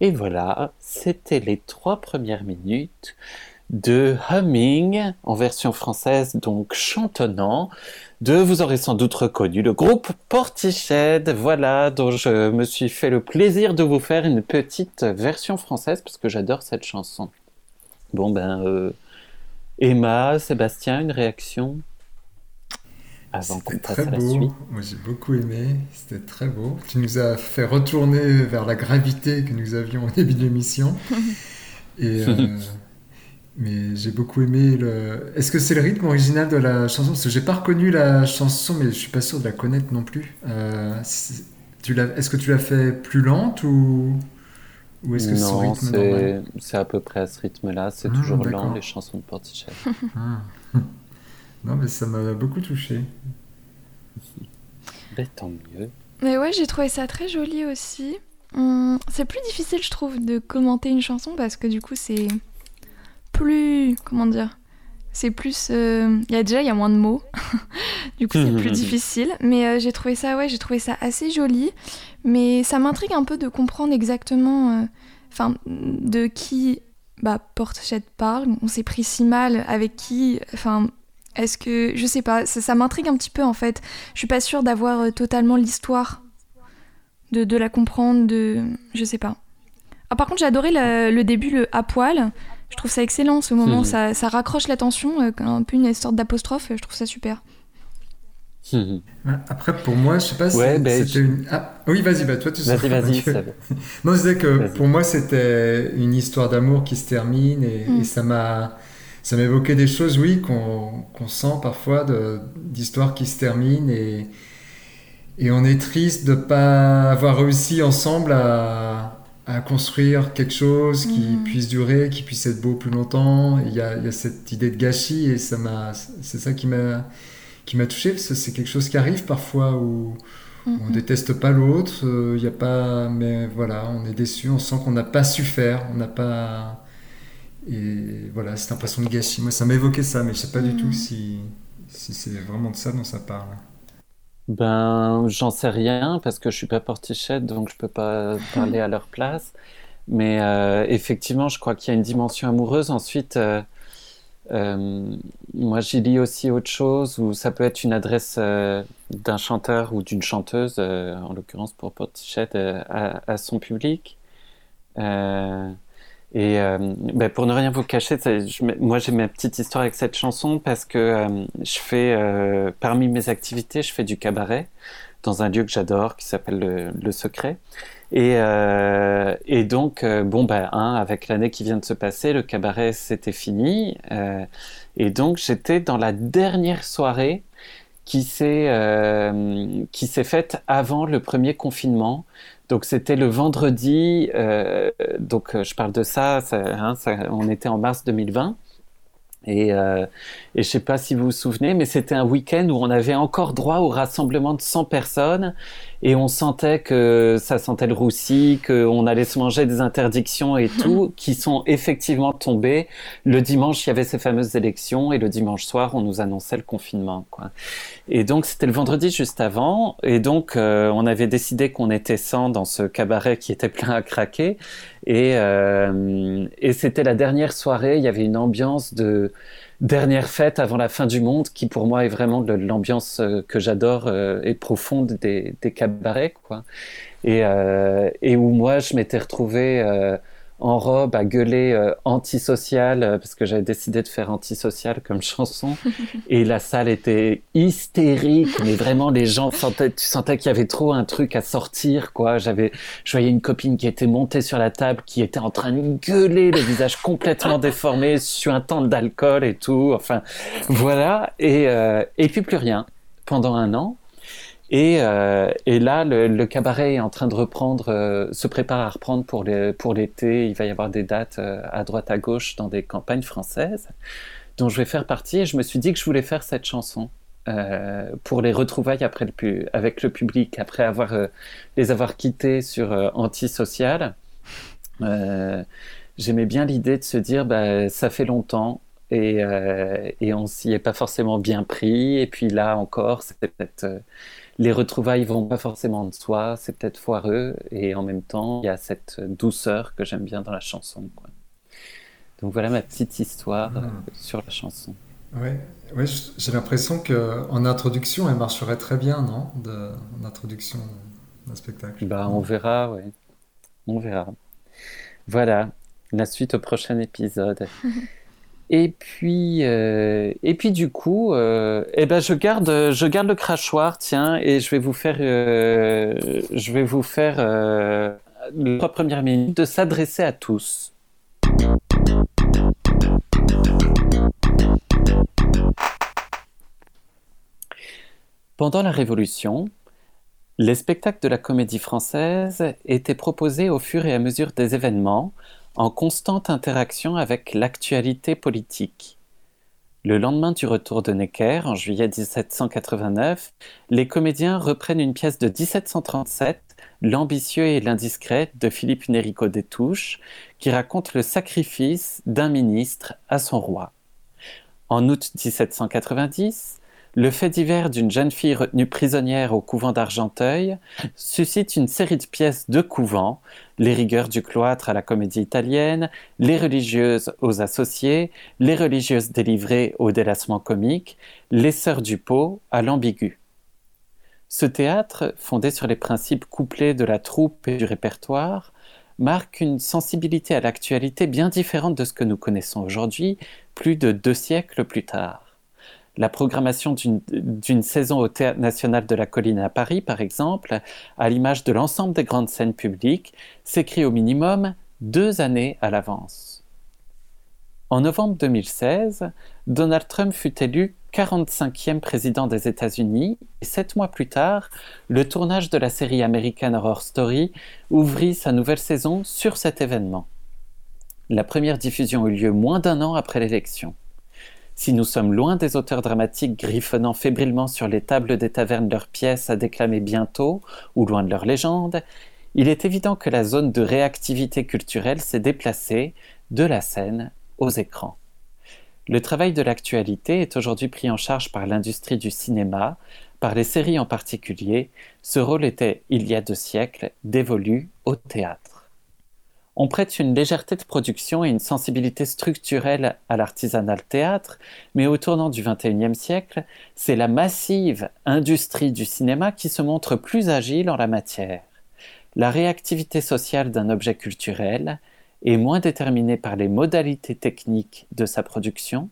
Et voilà, c'était les trois premières minutes de Humming en version française, donc chantonnant, de, vous aurez sans doute reconnu, le groupe Portiched, voilà, dont je me suis fait le plaisir de vous faire une petite version française, parce que j'adore cette chanson. Bon ben, euh, Emma, Sébastien, une réaction? Avant qu'on passe à la suite. Moi j'ai beaucoup aimé, c'était très beau. Tu nous as fait retourner vers la gravité que nous avions au début de l'émission. *laughs* Et euh, mais j'ai beaucoup aimé le. Est-ce que c'est le rythme original de la chanson? Parce que j'ai pas reconnu la chanson, mais je suis pas sûr de la connaître non plus. Euh, est-ce que tu l'as fait plus lente ou, ou est-ce que c'est rythme c'est à peu près à ce rythme-là. C'est ah, toujours lent les chansons de Portichet. *laughs* *laughs* Ah. Non, mais ça m'a beaucoup touché. Ben, tant mieux. Mais ouais, j'ai trouvé ça très joli aussi. Hum, c'est plus difficile, je trouve, de commenter une chanson parce que du coup, c'est plus. Comment dire C'est plus. Euh, il y a déjà, il y a moins de mots. *laughs* du coup, c'est plus difficile. Mais euh, j'ai trouvé ça, ouais, j'ai trouvé ça assez joli. Mais ça m'intrigue un peu de comprendre exactement. Euh, enfin, de qui bah, Porte-Chette parle. On s'est pris si mal avec qui. Enfin. Est-ce que. Je sais pas, ça, m'intrigue un petit peu en fait. Je suis pas sûre d'avoir totalement l'histoire, de, de, la comprendre, de. Je sais pas. Ah, par contre, j'ai adoré le début, le à poil. Je trouve ça excellent ce moment, hmm. ça, raccroche l'attention, euh, un peu une sorte d'apostrophe, je trouve ça super. *laughs* Après, pour moi, je sais pas si ben, c'était une. Ah, oui, vas-y, bah, toi tu Vas-y, vas-y. *laughs* non, je disais que pour moi, c'était une histoire d'amour qui se termine et, hmm. ça m'a. Ça m'a évoqué des choses, oui, qu'on sent parfois d'histoires qui se terminent et, et on est triste de ne pas avoir réussi ensemble à, à construire quelque chose qui mhm. puisse durer, qui puisse être beau plus longtemps. Il y a, il y a cette idée de gâchis et ça m'a, c'est ça qui m'a, qui m'a touché parce que c'est quelque chose qui arrive parfois où on mhm. déteste pas l'autre, euh, il y a pas, mais voilà, on est déçu, on sent qu'on n'a pas su faire, on n'a pas, et voilà, cette impression de gâchis. Moi, ça m'a évoqué ça, mais je sais pas du tout mhm. si, si c'est vraiment de ça dont ça parle. Ben, j'en sais rien parce que je suis pas portichette, donc je peux pas *laughs* parler à leur place. Mais euh, effectivement, je crois qu'il y a une dimension amoureuse. Ensuite, euh, euh, moi, j'y lis aussi autre chose où ça peut être une adresse d'un chanteur ou d'une chanteuse, en l'occurrence pour Portichette, à, à, son public. Et euh, ben pour ne rien vous cacher, moi j'ai ma petite histoire avec cette chanson parce que euh, je fais, euh, parmi mes activités, je fais du cabaret dans un lieu que j'adore qui s'appelle le, Secret. Et, donc, bon, ben, hein, avec l'année qui vient de se passer, le cabaret c'était fini. et donc j'étais dans la dernière soirée qui s'est faite avant le premier confinement. Donc c'était le vendredi, euh, donc euh, je parle de ça, hein, ça, on était en mars 2020. Et, euh, et je sais pas si vous vous souvenez, mais c'était un week-end où on avait encore droit au rassemblement de 100 personnes et on sentait que ça sentait le roussi, qu'on allait se manger des interdictions et tout, qui sont effectivement tombées. Le dimanche, il y avait ces fameuses élections et le dimanche soir, on nous annonçait le confinement. Quoi. Et donc, c'était le vendredi juste avant. Et donc, euh, on avait décidé qu'on était 100 dans ce cabaret qui était plein à craquer. Et, euh, et c'était la dernière soirée. Il y avait une ambiance de dernière fête avant la fin du monde, qui pour moi est vraiment l'ambiance euh, que j'adore euh, et profonde des, des cabarets, quoi. Et, euh, et où moi je m'étais retrouvé en robe à gueuler euh, antisocial euh, parce que j'avais décidé de faire antisocial comme chanson. *laughs* Et la salle était hystérique mais vraiment les gens sentaient tu sentais qu'il y avait trop un truc à sortir quoi. J'avais je voyais une copine qui était montée sur la table qui était en train de gueuler le visage complètement *laughs* déformé sur un temps d'alcool et tout. Enfin voilà. Et euh, et puis plus rien. Pendant un an et, euh, et là, le, le, cabaret est en train de reprendre, euh, se prépare à reprendre pour l'été. Pour Il va y avoir des dates euh, à droite à gauche dans des campagnes françaises dont je vais faire partie. Et je me suis dit que je voulais faire cette chanson euh, pour les retrouvailles après le avec le public, après avoir, euh, les avoir quittés sur euh, Antisocial. J'aimais bien l'idée de se dire, bah, ça fait longtemps et, et on s'y est pas forcément bien pris. Et puis là encore, c'est peut-être les retrouvailles vont pas forcément de soi, c'est peut-être foireux. Et en même temps, il y a cette douceur que j'aime bien dans la chanson. Donc voilà ma petite histoire ah. sur la chanson. Oui, ouais, j'ai l'impression qu'en introduction, elle marcherait très bien, non? De, En introduction d'un spectacle. Bah, on verra, oui. On verra. Voilà, la suite au prochain épisode. *laughs* et puis, euh, et puis du coup, euh, eh ben je garde, je garde le crachoir, tiens, et je vais vous faire, euh, je vais vous faire les trois premières minutes de s'adresser à tous. Pendant la Révolution, les spectacles de la comédie française étaient proposés au fur et à mesure des événements, en constante interaction avec l'actualité politique. Le lendemain du retour de Necker, en juillet 1789, les comédiens reprennent une pièce de 1737, L'ambitieux et l'indiscret de Philippe Nérico des Touches, qui raconte le sacrifice d'un ministre à son roi. En août 1790, le fait divers d'une jeune fille retenue prisonnière au couvent d'Argenteuil suscite une série de pièces de couvent, les rigueurs du cloître à la comédie italienne, les religieuses aux associés, les religieuses délivrées au délassement comique, les sœurs du pot à l'ambigu. Ce théâtre, fondé sur les principes couplés de la troupe et du répertoire, marque une sensibilité à l'actualité bien différente de ce que nous connaissons aujourd'hui, plus de deux siècles plus tard. La programmation d'une saison au Théâtre national de la Colline à Paris, par exemple, à l'image de l'ensemble des grandes scènes publiques, s'écrit au minimum deux années à l'avance. En novembre 2016, Donald Trump fut élu 45e président des États-Unis et sept mois plus tard, le tournage de la série American Horror Story ouvrit sa nouvelle saison sur cet événement. La première diffusion eut lieu moins d'un an après l'élection. Si nous sommes loin des auteurs dramatiques griffonnant fébrilement sur les tables des tavernes leurs pièces à déclamer bientôt, ou loin de leurs légendes, il est évident que la zone de réactivité culturelle s'est déplacée de la scène aux écrans. Le travail de l'actualité est aujourd'hui pris en charge par l'industrie du cinéma, par les séries en particulier. Ce rôle était, il y a deux siècles, dévolu au théâtre on prête une légèreté de production et une sensibilité structurelle à l'artisanal théâtre, mais au tournant du XXIe siècle, c'est la massive industrie du cinéma qui se montre plus agile en la matière. La réactivité sociale d'un objet culturel est moins déterminée par les modalités techniques de sa production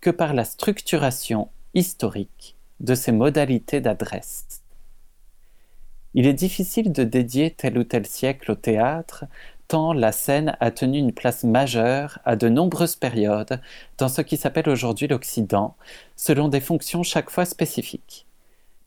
que par la structuration historique de ses modalités d'adresse. Il est difficile de dédier tel ou tel siècle au théâtre tant la scène a tenu une place majeure à de nombreuses périodes dans ce qui s'appelle aujourd'hui l'Occident, selon des fonctions chaque fois spécifiques.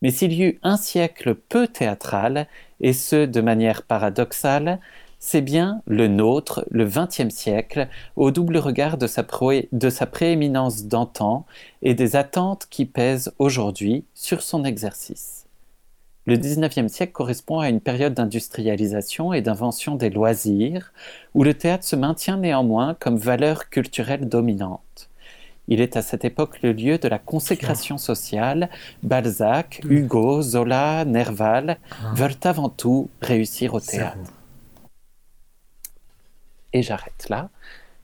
Mais s'il y eut un siècle peu théâtral, et ce de manière paradoxale, c'est bien le nôtre, le XXe siècle, au double regard de sa, de sa prééminence d'antan et des attentes qui pèsent aujourd'hui sur son exercice. Le XIXe siècle correspond à une période d'industrialisation et d'invention des loisirs, où le théâtre se maintient néanmoins comme valeur culturelle dominante. Il est à cette époque le lieu de la consécration sociale. Balzac, Hugo, Zola, Nerval ah. veulent avant tout réussir au théâtre. Et j'arrête là.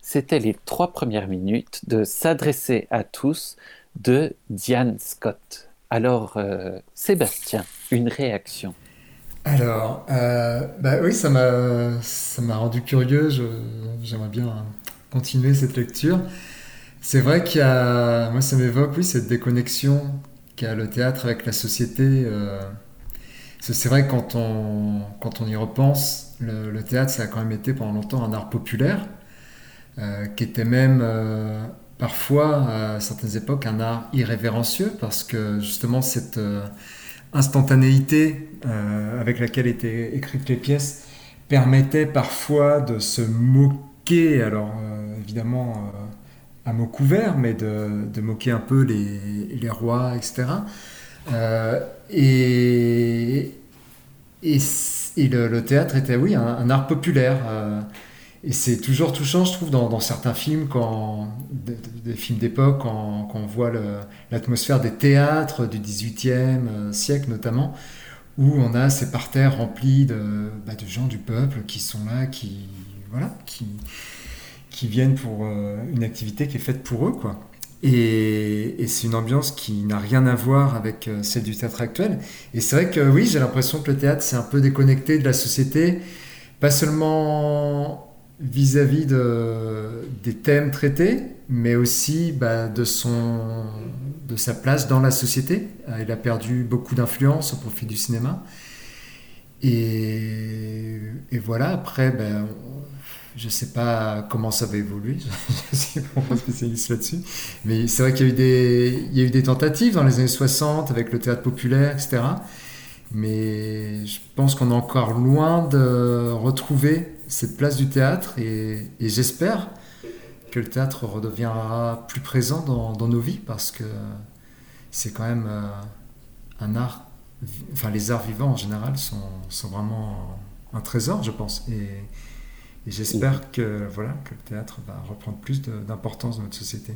C'était les trois premières minutes de S'adresser à tous de Diane Scott. Alors, euh, Sébastien, une réaction Alors, euh, bah oui, ça m'a rendu curieux. J'aimerais bien continuer cette lecture. C'est vrai qu'il y a, moi ça m'évoque, oui, cette déconnexion qu'a le théâtre avec la société. Euh, c'est vrai que quand on, quand on y repense, le, théâtre, ça a quand même été pendant longtemps un art populaire, qui était même parfois, à certaines époques, un art irrévérencieux parce que justement cette euh, instantanéité euh, avec laquelle étaient écrites les pièces permettait parfois de se moquer, alors euh, évidemment à mots couverts, mais de, moquer un peu les, rois, etc. et, et, le, théâtre était, oui, un, art populaire. Et c'est toujours touchant, je trouve, dans, certains films, quand, des, films d'époque, quand, on voit l'atmosphère des théâtres du XVIIIe euh, siècle notamment, où on a ces parterres remplis de, bah, de gens du peuple qui sont là, qui, voilà, qui, qui viennent pour euh, une activité qui est faite pour eux. Quoi. Et, et c'est une ambiance qui n'a rien à voir avec euh, celle du théâtre actuel. Et c'est vrai que oui, j'ai l'impression que le théâtre s'est un peu déconnecté de la société, pas seulement vis-à-vis de, des thèmes traités, mais aussi bah, de, son, de sa place dans la société. Euh, il a perdu beaucoup d'influence au profit du cinéma. Et, voilà, après, ben, je ne sais pas comment ça va évoluer, *laughs* je ne suis pas spécialiste là-dessus, mais c'est vrai qu'il y, il y a eu des tentatives dans les années 60 avec le théâtre populaire, etc. Mais je pense qu'on est encore loin de retrouver cette place du théâtre et, j'espère que le théâtre redeviendra plus présent dans, nos vies parce que c'est quand même euh, un art, enfin les arts vivants en général sont, sont vraiment un trésor, je pense. Et, et j'espère que, voilà, que le théâtre va reprendre plus d'importance dans notre société.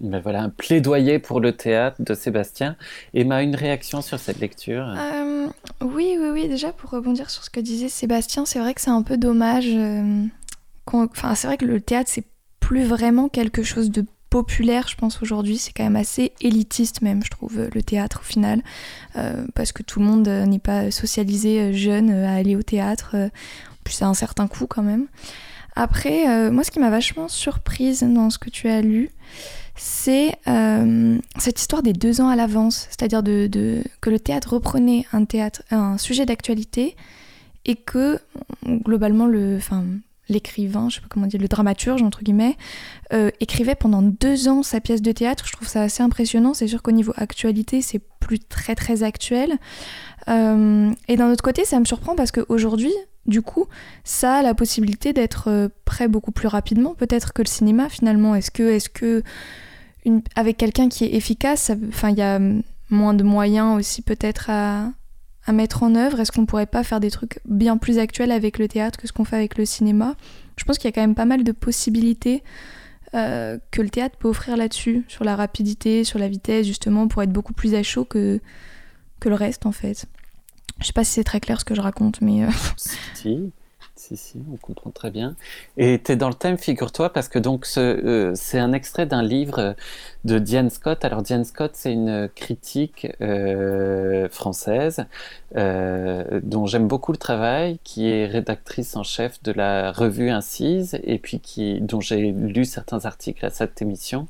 Ben voilà, un plaidoyer pour le théâtre de Sébastien. Emma, une réaction sur cette lecture? Euh, Oui, oui, oui. Déjà, pour rebondir sur ce que disait Sébastien, c'est vrai que c'est un peu dommage. Euh, enfin, c'est vrai que le théâtre, c'est plus vraiment quelque chose de populaire, je pense, aujourd'hui. C'est quand même assez élitiste, même, je trouve, le théâtre, au final. Euh, parce que tout le monde n'est pas socialisé jeune à aller au théâtre. puis, c'est un certain coût, quand même. Après, moi, ce qui m'a vachement surprise dans ce que tu as lu, c'est euh, cette histoire des deux ans à l'avance, c'est-à-dire que le théâtre reprenait un, théâtre, un sujet d'actualité et que globalement le, enfin, l'écrivain, je sais pas comment dire, le dramaturge entre guillemets, euh, écrivait pendant deux ans sa pièce de théâtre. Je trouve ça assez impressionnant. C'est sûr qu'au niveau actualité, c'est plus très très actuel. Euh, et d'un autre côté, ça me surprend parce qu'aujourd'hui, du coup, ça a la possibilité d'être prêt beaucoup plus rapidement, peut-être que le cinéma finalement. Est-ce que, est-ce que avec quelqu'un qui est efficace, enfin il y a moins de moyens aussi peut-être à, mettre en œuvre. Est-ce qu'on pourrait pas faire des trucs bien plus actuels avec le théâtre que ce qu'on fait avec le cinéma? Je pense qu'il y a quand même pas mal de possibilités euh, que le théâtre peut offrir là-dessus, sur la rapidité, sur la vitesse, justement, pour être beaucoup plus à chaud que, que le reste en fait. Je sais pas si c'est très clair ce que je raconte, mais. Euh, si. Si, si, on comprend très bien. Et tu es dans le thème, figure-toi, parce que donc euh, c'est un extrait d'un livre de Diane Scott. Alors Diane Scott, c'est une critique euh, française euh, dont j'aime beaucoup le travail, qui est rédactrice en chef de la revue Incise, et puis qui, dont j'ai lu certains articles à cette émission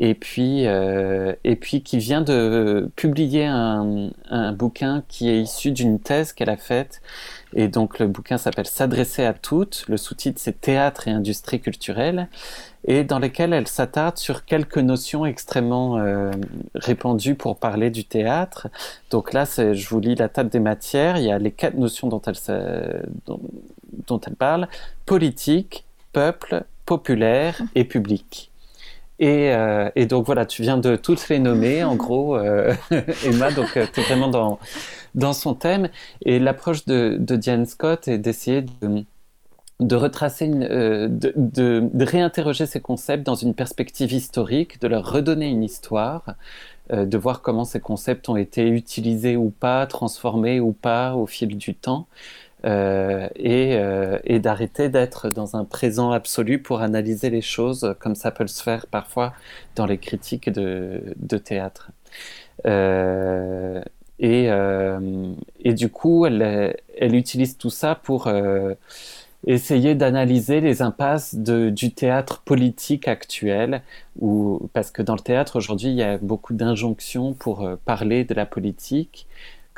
et puis, et puis qui vient de publier un, un bouquin qui est issu d'une thèse qu'elle a faite et donc le bouquin s'appelle S'adresser à toutes. Le sous-titre c'est Théâtre et industrie culturelle, et dans lequel elle s'attarde sur quelques notions extrêmement euh, répandues pour parler du théâtre. Donc là, je vous lis la table des matières. Il y a les quatre notions dont elle, dont, dont elle parle politique, peuple, populaire et public. Et, euh, et, donc voilà, tu viens de toutes les nommer, en *laughs* gros, euh, *laughs* Emma, donc euh, tu es vraiment dans, dans son thème. Et l'approche de, de, Diane Scott est d'essayer de, de retracer, une, euh, de, réinterroger ces concepts dans une perspective historique, de leur redonner une histoire, de voir comment ces concepts ont été utilisés ou pas, transformés ou pas au fil du temps. Euh, et, euh, et d'arrêter d'être dans un présent absolu pour analyser les choses comme ça peut se faire parfois dans les critiques de, théâtre. Euh, et, du coup, elle, utilise tout ça pour essayer d'analyser les impasses du théâtre politique actuel, où, parce que dans le théâtre aujourd'hui, il y a beaucoup d'injonctions pour parler de la politique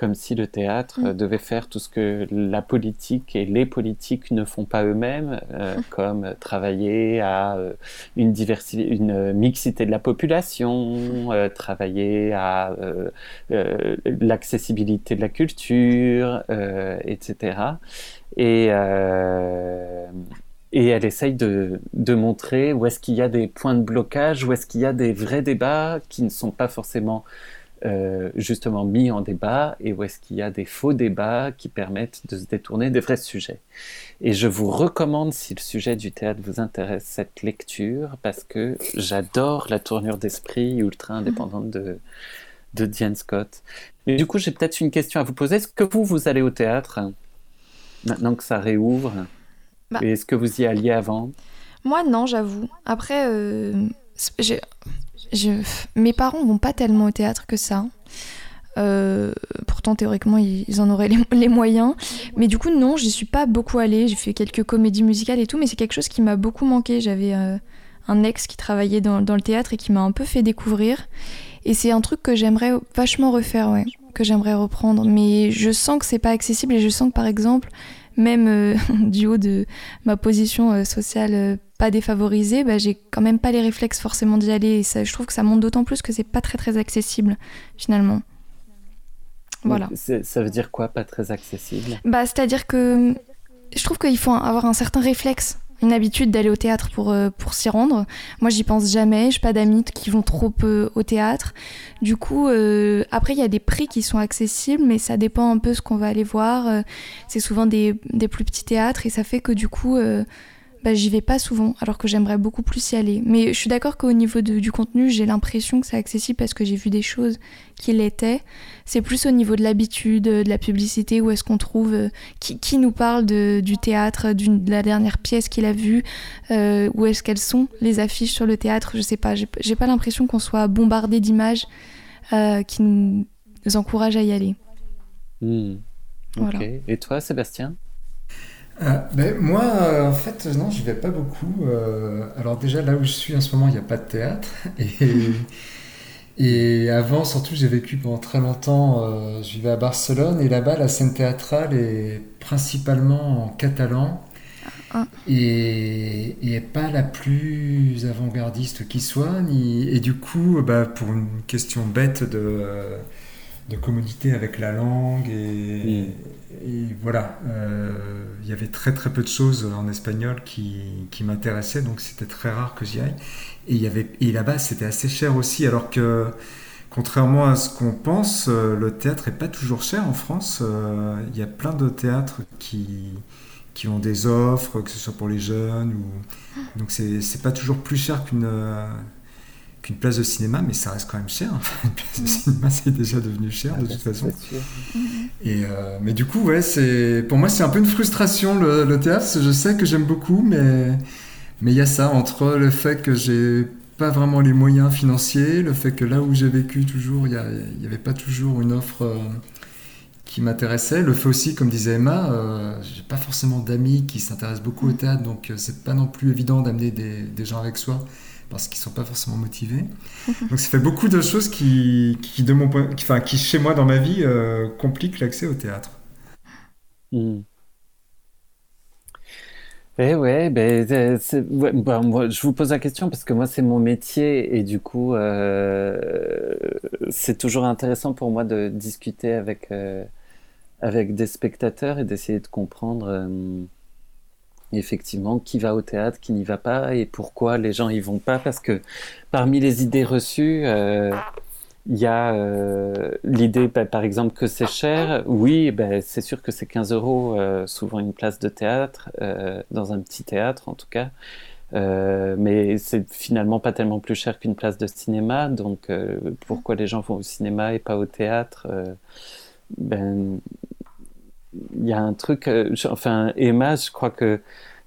comme si le théâtre mm. devait faire tout ce que la politique et les politiques ne font pas eux-mêmes, euh, mm. comme travailler à euh, une diversité, une mixité de la population, euh, travailler à l'accessibilité de la culture, etc. Et et elle essaye de, de montrer où est-ce qu'il y a des points de blocage, où est-ce qu'il y a des vrais débats qui ne sont pas forcément euh, justement mis en débat et où est-ce qu'il y a des faux débats qui permettent de se détourner des vrais sujets. Et je vous recommande, si le sujet du théâtre vous intéresse, cette lecture parce que j'adore la tournure d'esprit ultra indépendante de, de Diane Scott. Mais du coup, j'ai peut-être une question à vous poser. Est-ce que vous, vous allez au théâtre maintenant que ça réouvre? Bah. Et est-ce que vous y alliez avant? Moi, non, j'avoue. Après, euh, j'ai- mes parents vont pas tellement au théâtre que ça. Euh, pourtant, théoriquement, ils, en auraient les, *laughs* les moyens. Mais du coup, non, j'y suis pas beaucoup allée. J'ai fait quelques comédies musicales et tout, mais c'est quelque chose qui m'a beaucoup manqué. J'avais euh, un ex qui travaillait dans, dans le théâtre et qui m'a un peu fait découvrir. Et c'est un truc que j'aimerais vachement refaire, ouais, que j'aimerais reprendre. Mais je sens que c'est pas accessible et je sens que, par exemple, même euh, *laughs* du haut de ma position euh, sociale euh, pas défavorisée, bah, j'ai quand même pas les réflexes forcément d'y aller. Et ça, je trouve que ça montre d'autant plus que c'est pas très très accessible finalement. Voilà. Ça veut dire quoi, pas très accessible? Bah, c'est-à-dire que je trouve qu'il faut avoir un certain réflexe, une habitude d'aller au théâtre pour, euh, pour s'y rendre. Moi, j'y pense jamais. J'ai pas d'amis qui vont trop peu au théâtre. Du coup, euh, après, il y a des prix qui sont accessibles, mais ça dépend un peu ce qu'on va aller voir. Euh, C'est souvent des, des plus petits théâtres et ça fait que du coup, bah, j'y vais pas souvent, alors que j'aimerais beaucoup plus y aller. Mais je suis d'accord qu'au niveau de- du contenu, j'ai l'impression que c'est accessible parce que j'ai vu des choses qui l'étaient. C'est plus au niveau de l'habitude, de la publicité, où est-ce qu'on trouve, euh, qui, qui nous parle de- du théâtre, de la dernière pièce qu'il a vue, euh, où est-ce qu'elles sont, les affiches sur le théâtre, je sais pas, j'ai pas l'impression qu'on soit bombardé d'images euh, qui nous encouragent à y aller. Voilà. Ok. Et toi, Sébastien? Euh, ben, moi, euh, en fait, non, j'y vais pas beaucoup. Euh, alors déjà, là où je suis en ce moment, il n'y a pas de théâtre. *laughs* Et, et avant, surtout, j'ai vécu pendant très longtemps, je vivais à Barcelone, et là-bas, la scène théâtrale est principalement en catalan. Ah. Et, et pas la plus avant-gardiste qui soit. Ni, et du coup, bah, pour une question bête de, de commodité avec la langue, et, et voilà, euh, il y avait très très peu de choses en espagnol qui, qui m'intéressaient, donc c'était très rare que j'y aille. Et, il y avait, et là-bas, c'était assez cher aussi, alors que contrairement à ce qu'on pense, euh, le théâtre est pas toujours cher en France. Euh, Il y a plein de théâtres qui, qui ont des offres, que ce soit pour les jeunes, ou... donc c'est c'est pas toujours plus cher qu'une qu'une place de cinéma, mais ça reste quand même cher. *laughs* Une place de cinéma, c'est déjà devenu cher de Ah, toute façon. Et euh, mais du coup, ouais, c'est pour moi c'est un peu une frustration le, le théâtre. parce que Je sais que j'aime beaucoup, mais mais il y a ça entre le fait que j'ai pas vraiment les moyens financiers, le fait que là où j'ai vécu toujours, il n'y avait pas toujours une offre euh, qui m'intéressait. Le fait aussi, comme disait Emma, euh, j'ai pas forcément d'amis qui s'intéressent beaucoup au théâtre, donc euh, c'est pas non plus évident d'amener des, des gens avec soi parce qu'ils sont pas forcément motivés. Donc ça fait beaucoup de choses qui, de mon point, enfin, qui chez moi dans ma vie euh, compliquent l'accès au théâtre. Hmm. Eh ouais, ben, moi, je vous pose la question parce que moi c'est mon métier et du coup euh, c'est toujours intéressant pour moi de discuter avec euh, avec des spectateurs et d'essayer de comprendre effectivement qui va au théâtre, qui n'y va pas et pourquoi les gens y vont pas parce que parmi les idées reçues euh, il y a euh, l'idée, bah, par exemple, que c'est cher. Oui, ben, c'est sûr que c'est 15 euros, euh, souvent une place de théâtre, euh, dans un petit théâtre en tout cas. Euh, mais c'est finalement pas tellement plus cher qu'une place de cinéma. Donc, euh, pourquoi les gens vont au cinéma et pas au théâtre euh, Ben, il y a un truc. euh, enfin, Emma, je crois que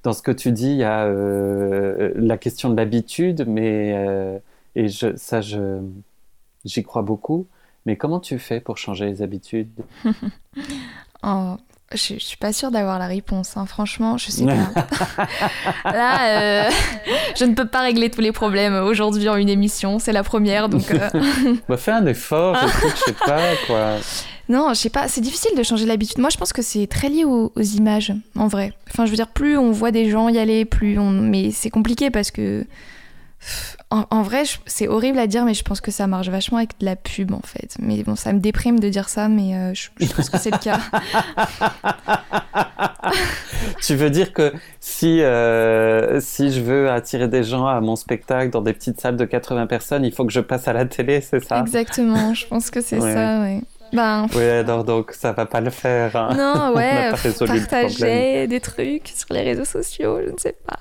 dans ce que tu dis, il y a euh, la question de l'habitude, mais euh, et je, ça, je J'y crois beaucoup, mais comment tu fais pour changer les habitudes? *laughs* Oh, je, je suis pas sûre d'avoir la réponse, hein. franchement, je sais pas. *laughs* Là, *laughs* je ne peux pas régler tous les problèmes aujourd'hui en une émission, c'est la première, donc bah, Fais un effort, je sais pas quoi. Non, je sais pas, c'est difficile de changer l'habitude. Moi, je pense que c'est très lié aux, aux images, en vrai. Enfin, je veux dire, plus on voit des gens y aller, plus on... Mais c'est compliqué parce que... en, vrai, c'est horrible à dire, mais je pense que ça marche vachement avec de la pub en fait. Mais bon, ça me déprime de dire ça, mais euh, je, pense que c'est le cas. *laughs* tu veux dire que si, euh, si je veux attirer des gens à mon spectacle dans des petites salles de 80 personnes, il faut que je passe à la télé, c'est ça? Exactement, je pense que c'est ça, oui. Ben, oui, alors donc ça va pas le faire. Hein. Non, *laughs* ouais, partager des trucs sur les réseaux sociaux, je ne sais pas.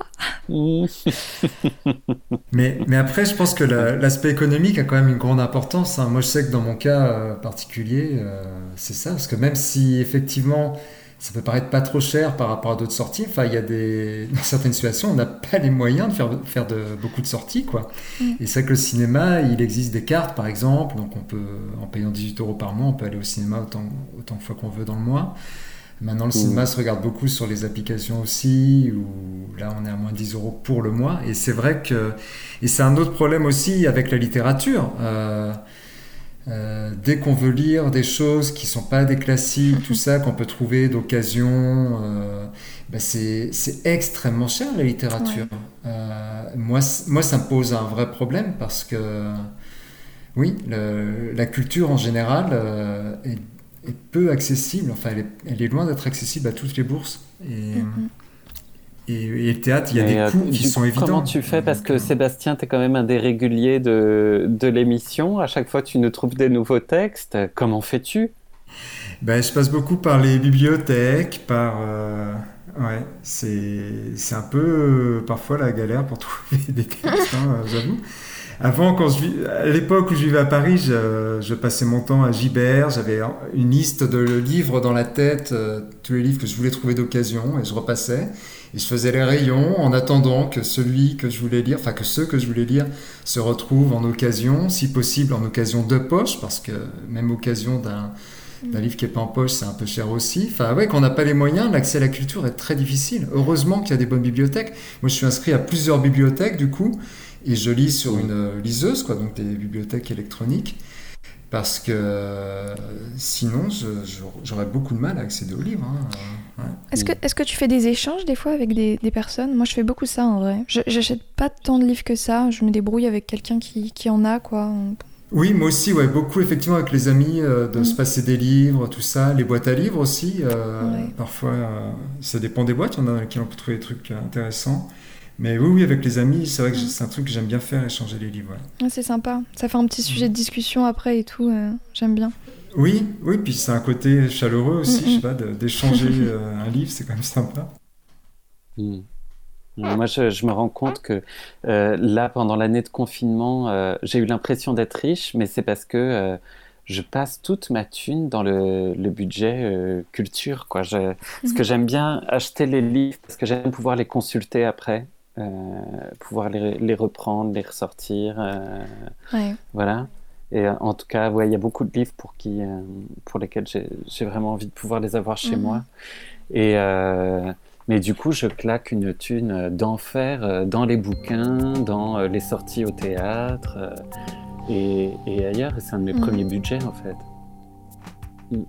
*laughs* mais, mais après, je pense que l'aspect économique a quand même une grande importance. Hein. Moi, je sais que dans mon cas euh, particulier, euh, c'est ça, parce que même si effectivement ça peut paraître pas trop cher par rapport à d'autres sorties. Enfin, il y a des *laughs* dans certaines situations, on n'a pas les moyens de faire faire de beaucoup de sorties, quoi. Mm. Et c'est que le cinéma, il existe des cartes, par exemple, donc on peut, en payant 18 euros par mois, on peut aller au cinéma autant autant de fois qu'on veut dans le mois. Maintenant, le mm. cinéma se regarde beaucoup sur les applications aussi, où là, on est à moins 10 euros pour le mois. Et c'est vrai que, et c'est un autre problème aussi avec la littérature. Euh, euh, dès qu'on veut lire des choses qui sont pas des classiques, tout ça, *laughs* qu'on peut trouver d'occasion, euh, bah, c'est extrêmement cher la littérature. Euh, moi, moi, ça me pose un vrai problème parce que, oui, la culture en général est, peu accessible. Enfin, elle est, loin d'être accessible à toutes les bourses. Et, et, le théâtre, il y a des euh, coûts qui sont évidents. Comment tu fais? Parce que Sébastien, tu es quand même un des réguliers de, de l'émission. À chaque fois, tu nous trouves des nouveaux textes. Comment fais-tu? Ben, Je passe beaucoup par les bibliothèques, par... Euh, ouais, c'est un peu euh, parfois la galère pour *laughs* trouver des textes, hein, j'avoue. Avant, quand je, à l'époque où je vivais à Paris, je, je passais mon temps à Gibert. J'avais une liste de livres dans la tête, tous les livres que je voulais trouver d'occasion, et je repassais. Et je faisais les rayons en attendant que celui que je voulais lire, enfin que ceux que je voulais lire se retrouvent en occasion, si possible en occasion de poche, parce que même occasion d'un livre qui n'est pas en poche, c'est un peu cher aussi. Enfin, ouais, quand on n'a pas les moyens, l'accès à la culture est très difficile. Heureusement qu'il y a des bonnes bibliothèques. Moi, je suis inscrit à plusieurs bibliothèques, du coup, et je lis sur une liseuse, quoi, donc des bibliothèques électroniques parce que sinon j'aurais beaucoup de mal à accéder aux livres. Hein. Est-ce que, est que tu fais des échanges des fois avec des, personnes? Moi je fais beaucoup ça en vrai. J'achète pas tant de livres que ça, je me débrouille avec quelqu'un qui, qui, en a quoi. Oui, moi aussi, ouais, beaucoup effectivement avec les amis, euh, de se mm. passer des livres, tout ça, les boîtes à livres aussi. Euh, parfois, euh, ça dépend des boîtes, il y en a qui ont trouvé des trucs intéressants. Mais oui, oui, avec les amis, c'est vrai que c'est un truc que j'aime bien faire, échanger les livres. c'est sympa. Ça fait un petit sujet de discussion après et tout. Euh, j'aime bien. Oui, oui, puis c'est un côté chaleureux aussi, je sais pas, d'échanger *laughs* euh, un livre, c'est quand même sympa. Mm. Moi, je, me rends compte que euh, là, pendant l'année de confinement, j'ai eu l'impression d'être riche, mais c'est parce que je passe toute ma thune dans le, budget culture. Quoi. Je, Parce que mhm. j'aime bien acheter les livres, parce que j'aime pouvoir les consulter après. Euh, pouvoir les, reprendre, les ressortir. Euh, voilà. Et euh, en tout cas, ouais, il y a beaucoup de livres pour, qui, pour lesquels j'ai vraiment envie de pouvoir les avoir chez mhm. moi. Et, mais du coup, je claque une thune d'enfer dans les bouquins, dans les sorties au théâtre et, ailleurs. Et c'est un de mes mhm. premiers budgets, en fait. Mm.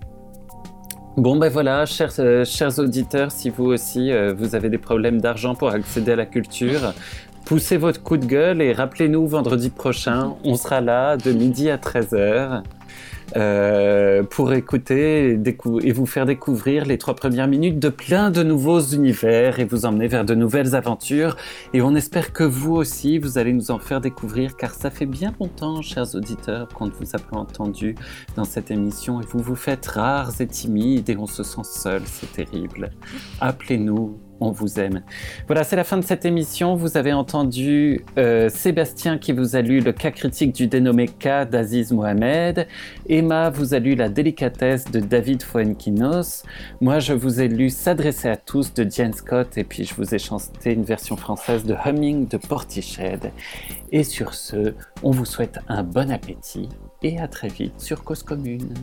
Bon ben voilà, chers, euh, chers auditeurs, si vous aussi euh, vous avez des problèmes d'argent pour accéder à la culture, poussez votre coup de gueule et rappelez-nous vendredi prochain, on sera là de midi à 13h. Euh, pour écouter et, vous faire découvrir les trois premières minutes de plein de nouveaux univers et vous emmener vers de nouvelles aventures. Et on espère que vous aussi, vous allez nous en faire découvrir, car ça fait bien longtemps, chers auditeurs, qu'on ne vous a pas entendu dans cette émission et vous vous faites rares et timides et on se sent seul, c'est terrible. Appelez-nous on vous aime. Voilà, c'est la fin de cette émission. Vous avez entendu euh, Sébastien qui vous a lu le cas critique du dénommé cas d'Aziz Mohamed. Emma vous a lu La délicatesse de David Fuenquinos. Moi, je vous ai lu S'adresser à tous de Diane Scott et puis je vous ai chanté une version française de Humming de Portiched. Et sur ce, on vous souhaite un bon appétit et à très vite sur Cause Commune.